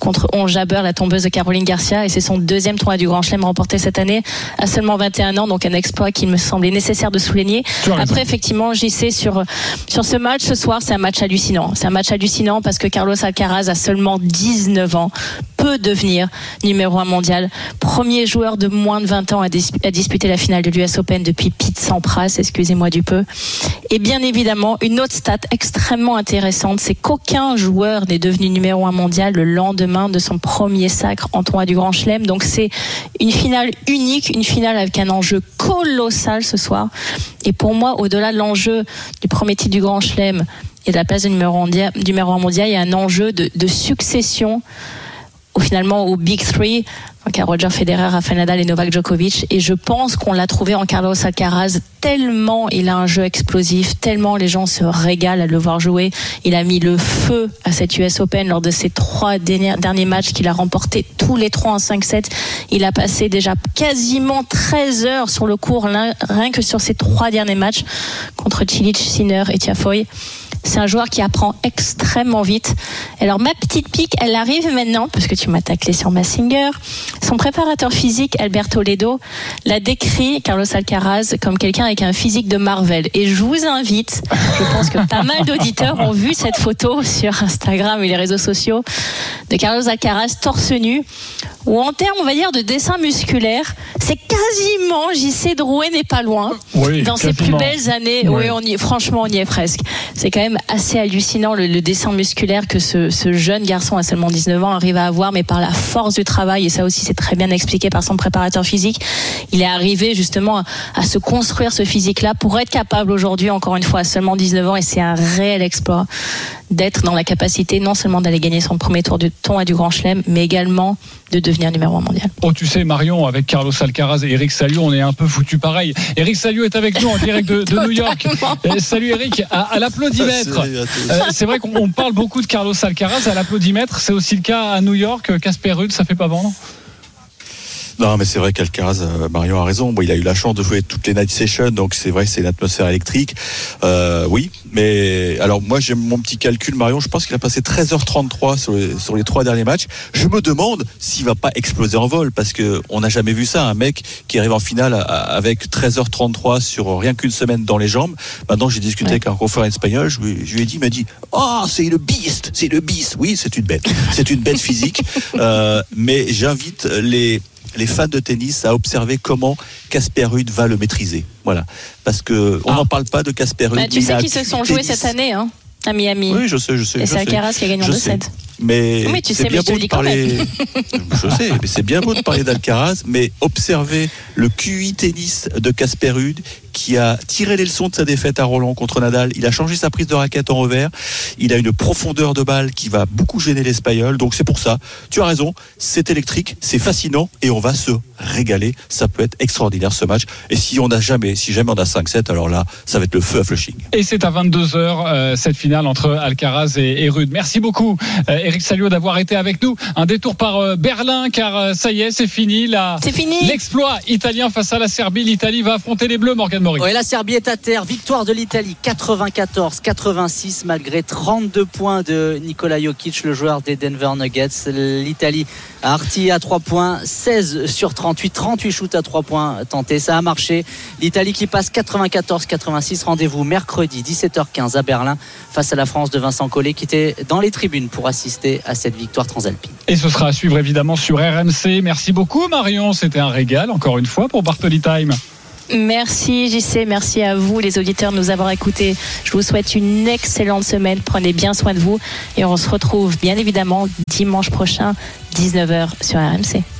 contre Ons Jabeur, la tombeuse de Caroline Garcia, et c'est son deuxième tournoi du Grand Chelem remporté cette année à seulement 21 ans, donc un exploit qui me semblait nécessaire de souligner. Après effectivement, j'y sais sur sur ce match ce soir, c'est un match hallucinant. C'est un match hallucinant parce que Carlos Alcaraz a seulement 19 ans, peut devenir numéro un mondial, premier joueur de moins de 20 ans à, dis- à disputer la finale de l'US Open depuis Pete Sampras, excusez-moi du peu. Et bien évidemment, une autre stat extrêmement intéressante, c'est qu'aucun joueur n'est devenu numéro un mondial le lendemain de son premier sacre en tournoi du Grand Chelem. Donc c'est une finale unique, une finale avec un enjeu colossal ce soir. Et pour moi, au-delà de l'enjeu du premier titre du Grand Chelem et de la place de numéro, mondial, numéro un mondial, il y a un enjeu de succession au, finalement au Big Three, donc Roger Federer, Rafael Nadal et Novak Djokovic. Et je pense qu'on l'a trouvé en Carlos Alcaraz tellement il a un jeu explosif, tellement les gens se régalent à le voir jouer. Il a mis le feu à cette US Open lors de ses trois derniers, matchs qu'il a remporté tous les trois en 5-7. Il a passé déjà quasiment 13 heures sur le court, l'un- rien que sur ces trois derniers matchs contre Cilic, Sinner et Tiafoe. C'est un joueur qui apprend extrêmement vite. Alors ma petite pique, elle arrive maintenant, parce que tu m'as taclé sur Massinger. Son préparateur physique, Alberto Ledo, l'a décrit, Carlos Alcaraz, comme quelqu'un avec un physique de Marvel. Et je vous invite, je pense que pas mal d'auditeurs ont vu cette photo sur Instagram et les réseaux sociaux de Carlos Alcaraz torse nu, ou en termes, on va dire, de dessin musculaire, c'est quasiment, JC Drouet n'est pas loin. Oui, dans ses plus belles années, Oui. oui, on y est, franchement, on y est presque. C'est quand même assez hallucinant le, dessin musculaire que ce, jeune garçon à seulement 19 ans arrive à avoir, mais par la force du travail, et ça aussi c'est très bien expliqué par son préparateur physique, il est arrivé justement à, se construire ce physique-là pour être capable aujourd'hui, encore une fois, à seulement 19 ans, et c'est un réel exploit d'être dans la capacité non seulement d'aller gagner son premier tour du tournoi du Grand Chelem, mais également de devenir numéro un mondial. Oh, tu sais, Marion, avec Carlos Alcaraz et Eric Salio, on est un peu foutu pareil. Eric Salio est avec nous en direct de, de New York. Euh, salut Eric, à, à l'applaudimètre. Tous. Euh, c'est vrai qu'on on parle beaucoup de Carlos Alcaraz à l'applaudimètre. C'est aussi le cas à New York. Casper Ruud, ça fait pas vendre? Non, mais c'est vrai qu'Alcaraz, euh, Marion a raison. Bon, il a eu la chance de jouer toutes les night sessions, donc c'est vrai que c'est une atmosphère électrique. Euh, oui, mais alors moi j'ai mon petit calcul, Marion. Je pense qu'il a passé 13h33 sur les, sur les trois derniers matchs. Je me demande s'il va pas exploser en vol, parce que on n'a jamais vu ça, un mec qui arrive en finale à- avec 13h33 sur rien qu'une semaine dans les jambes. Maintenant, j'ai discuté avec un confrère espagnol. Je lui, je lui ai dit, il m'a dit, oh, c'est le beast, c'est le beast. Oui, c'est une bête, c'est une bête physique. Euh, mais j'invite les les fans de tennis à observer comment Casper Ruud va le maîtriser. Voilà. Parce que on n'en parle pas de Casper Ruud. Bah, mais tu sais qu'ils se sont joués cette année hein, à Miami. Oui, je sais, je sais. Et c'est. Alcaraz qui a gagné en Je 2-7. Mais Oui, tu c'est sais, mais bien je te beau de parler. je sais, mais c'est bien beau de parler d'Alcaraz, mais observez le QI tennis de Casper Ruud qui a tiré les leçons de sa défaite à Roland contre Nadal. Il a changé sa prise de raquette en revers. Il a une profondeur de balle qui va beaucoup gêner l'Espagnol. Donc c'est pour ça. Tu as raison. C'est électrique, c'est fascinant et on va se régaler. Ça peut être extraordinaire ce match. Et si on n'a jamais, si jamais on a 5-7, alors là, ça va être le feu à Flushing. Et c'est à 22h cette finale entre Alcaraz et, et Rude. Merci beaucoup euh, Eric Salio d'avoir été avec nous. Un détour par euh, Berlin car euh, ça y est, c'est fini là. C'est fini. L'exploit italien face à la Serbie. L'Italie va affronter les Bleus, Morgan Mori. Ouais, la Serbie est à terre. Victoire de l'Italie 94-86 malgré 32 points de Nikola Jokic, le joueur des Denver Nuggets. L'Italie a artillé à 3 points, 16 sur 38, 38 shoots à 3 points tentés. Ça a marché. L'Italie qui passe 94-86. Rendez-vous mercredi 17h15 à Berlin face à la France de Vincent Collet qui était dans les tribunes pour assister à cette victoire transalpine. Et ce sera à suivre évidemment sur RMC. Merci beaucoup Marion, c'était un régal encore une fois pour Bartoli Time. Merci JC, merci à vous les auditeurs de nous avoir écoutés. Je vous souhaite une excellente semaine. Prenez bien soin de vous et on se retrouve bien évidemment dimanche prochain 19h sur RMC.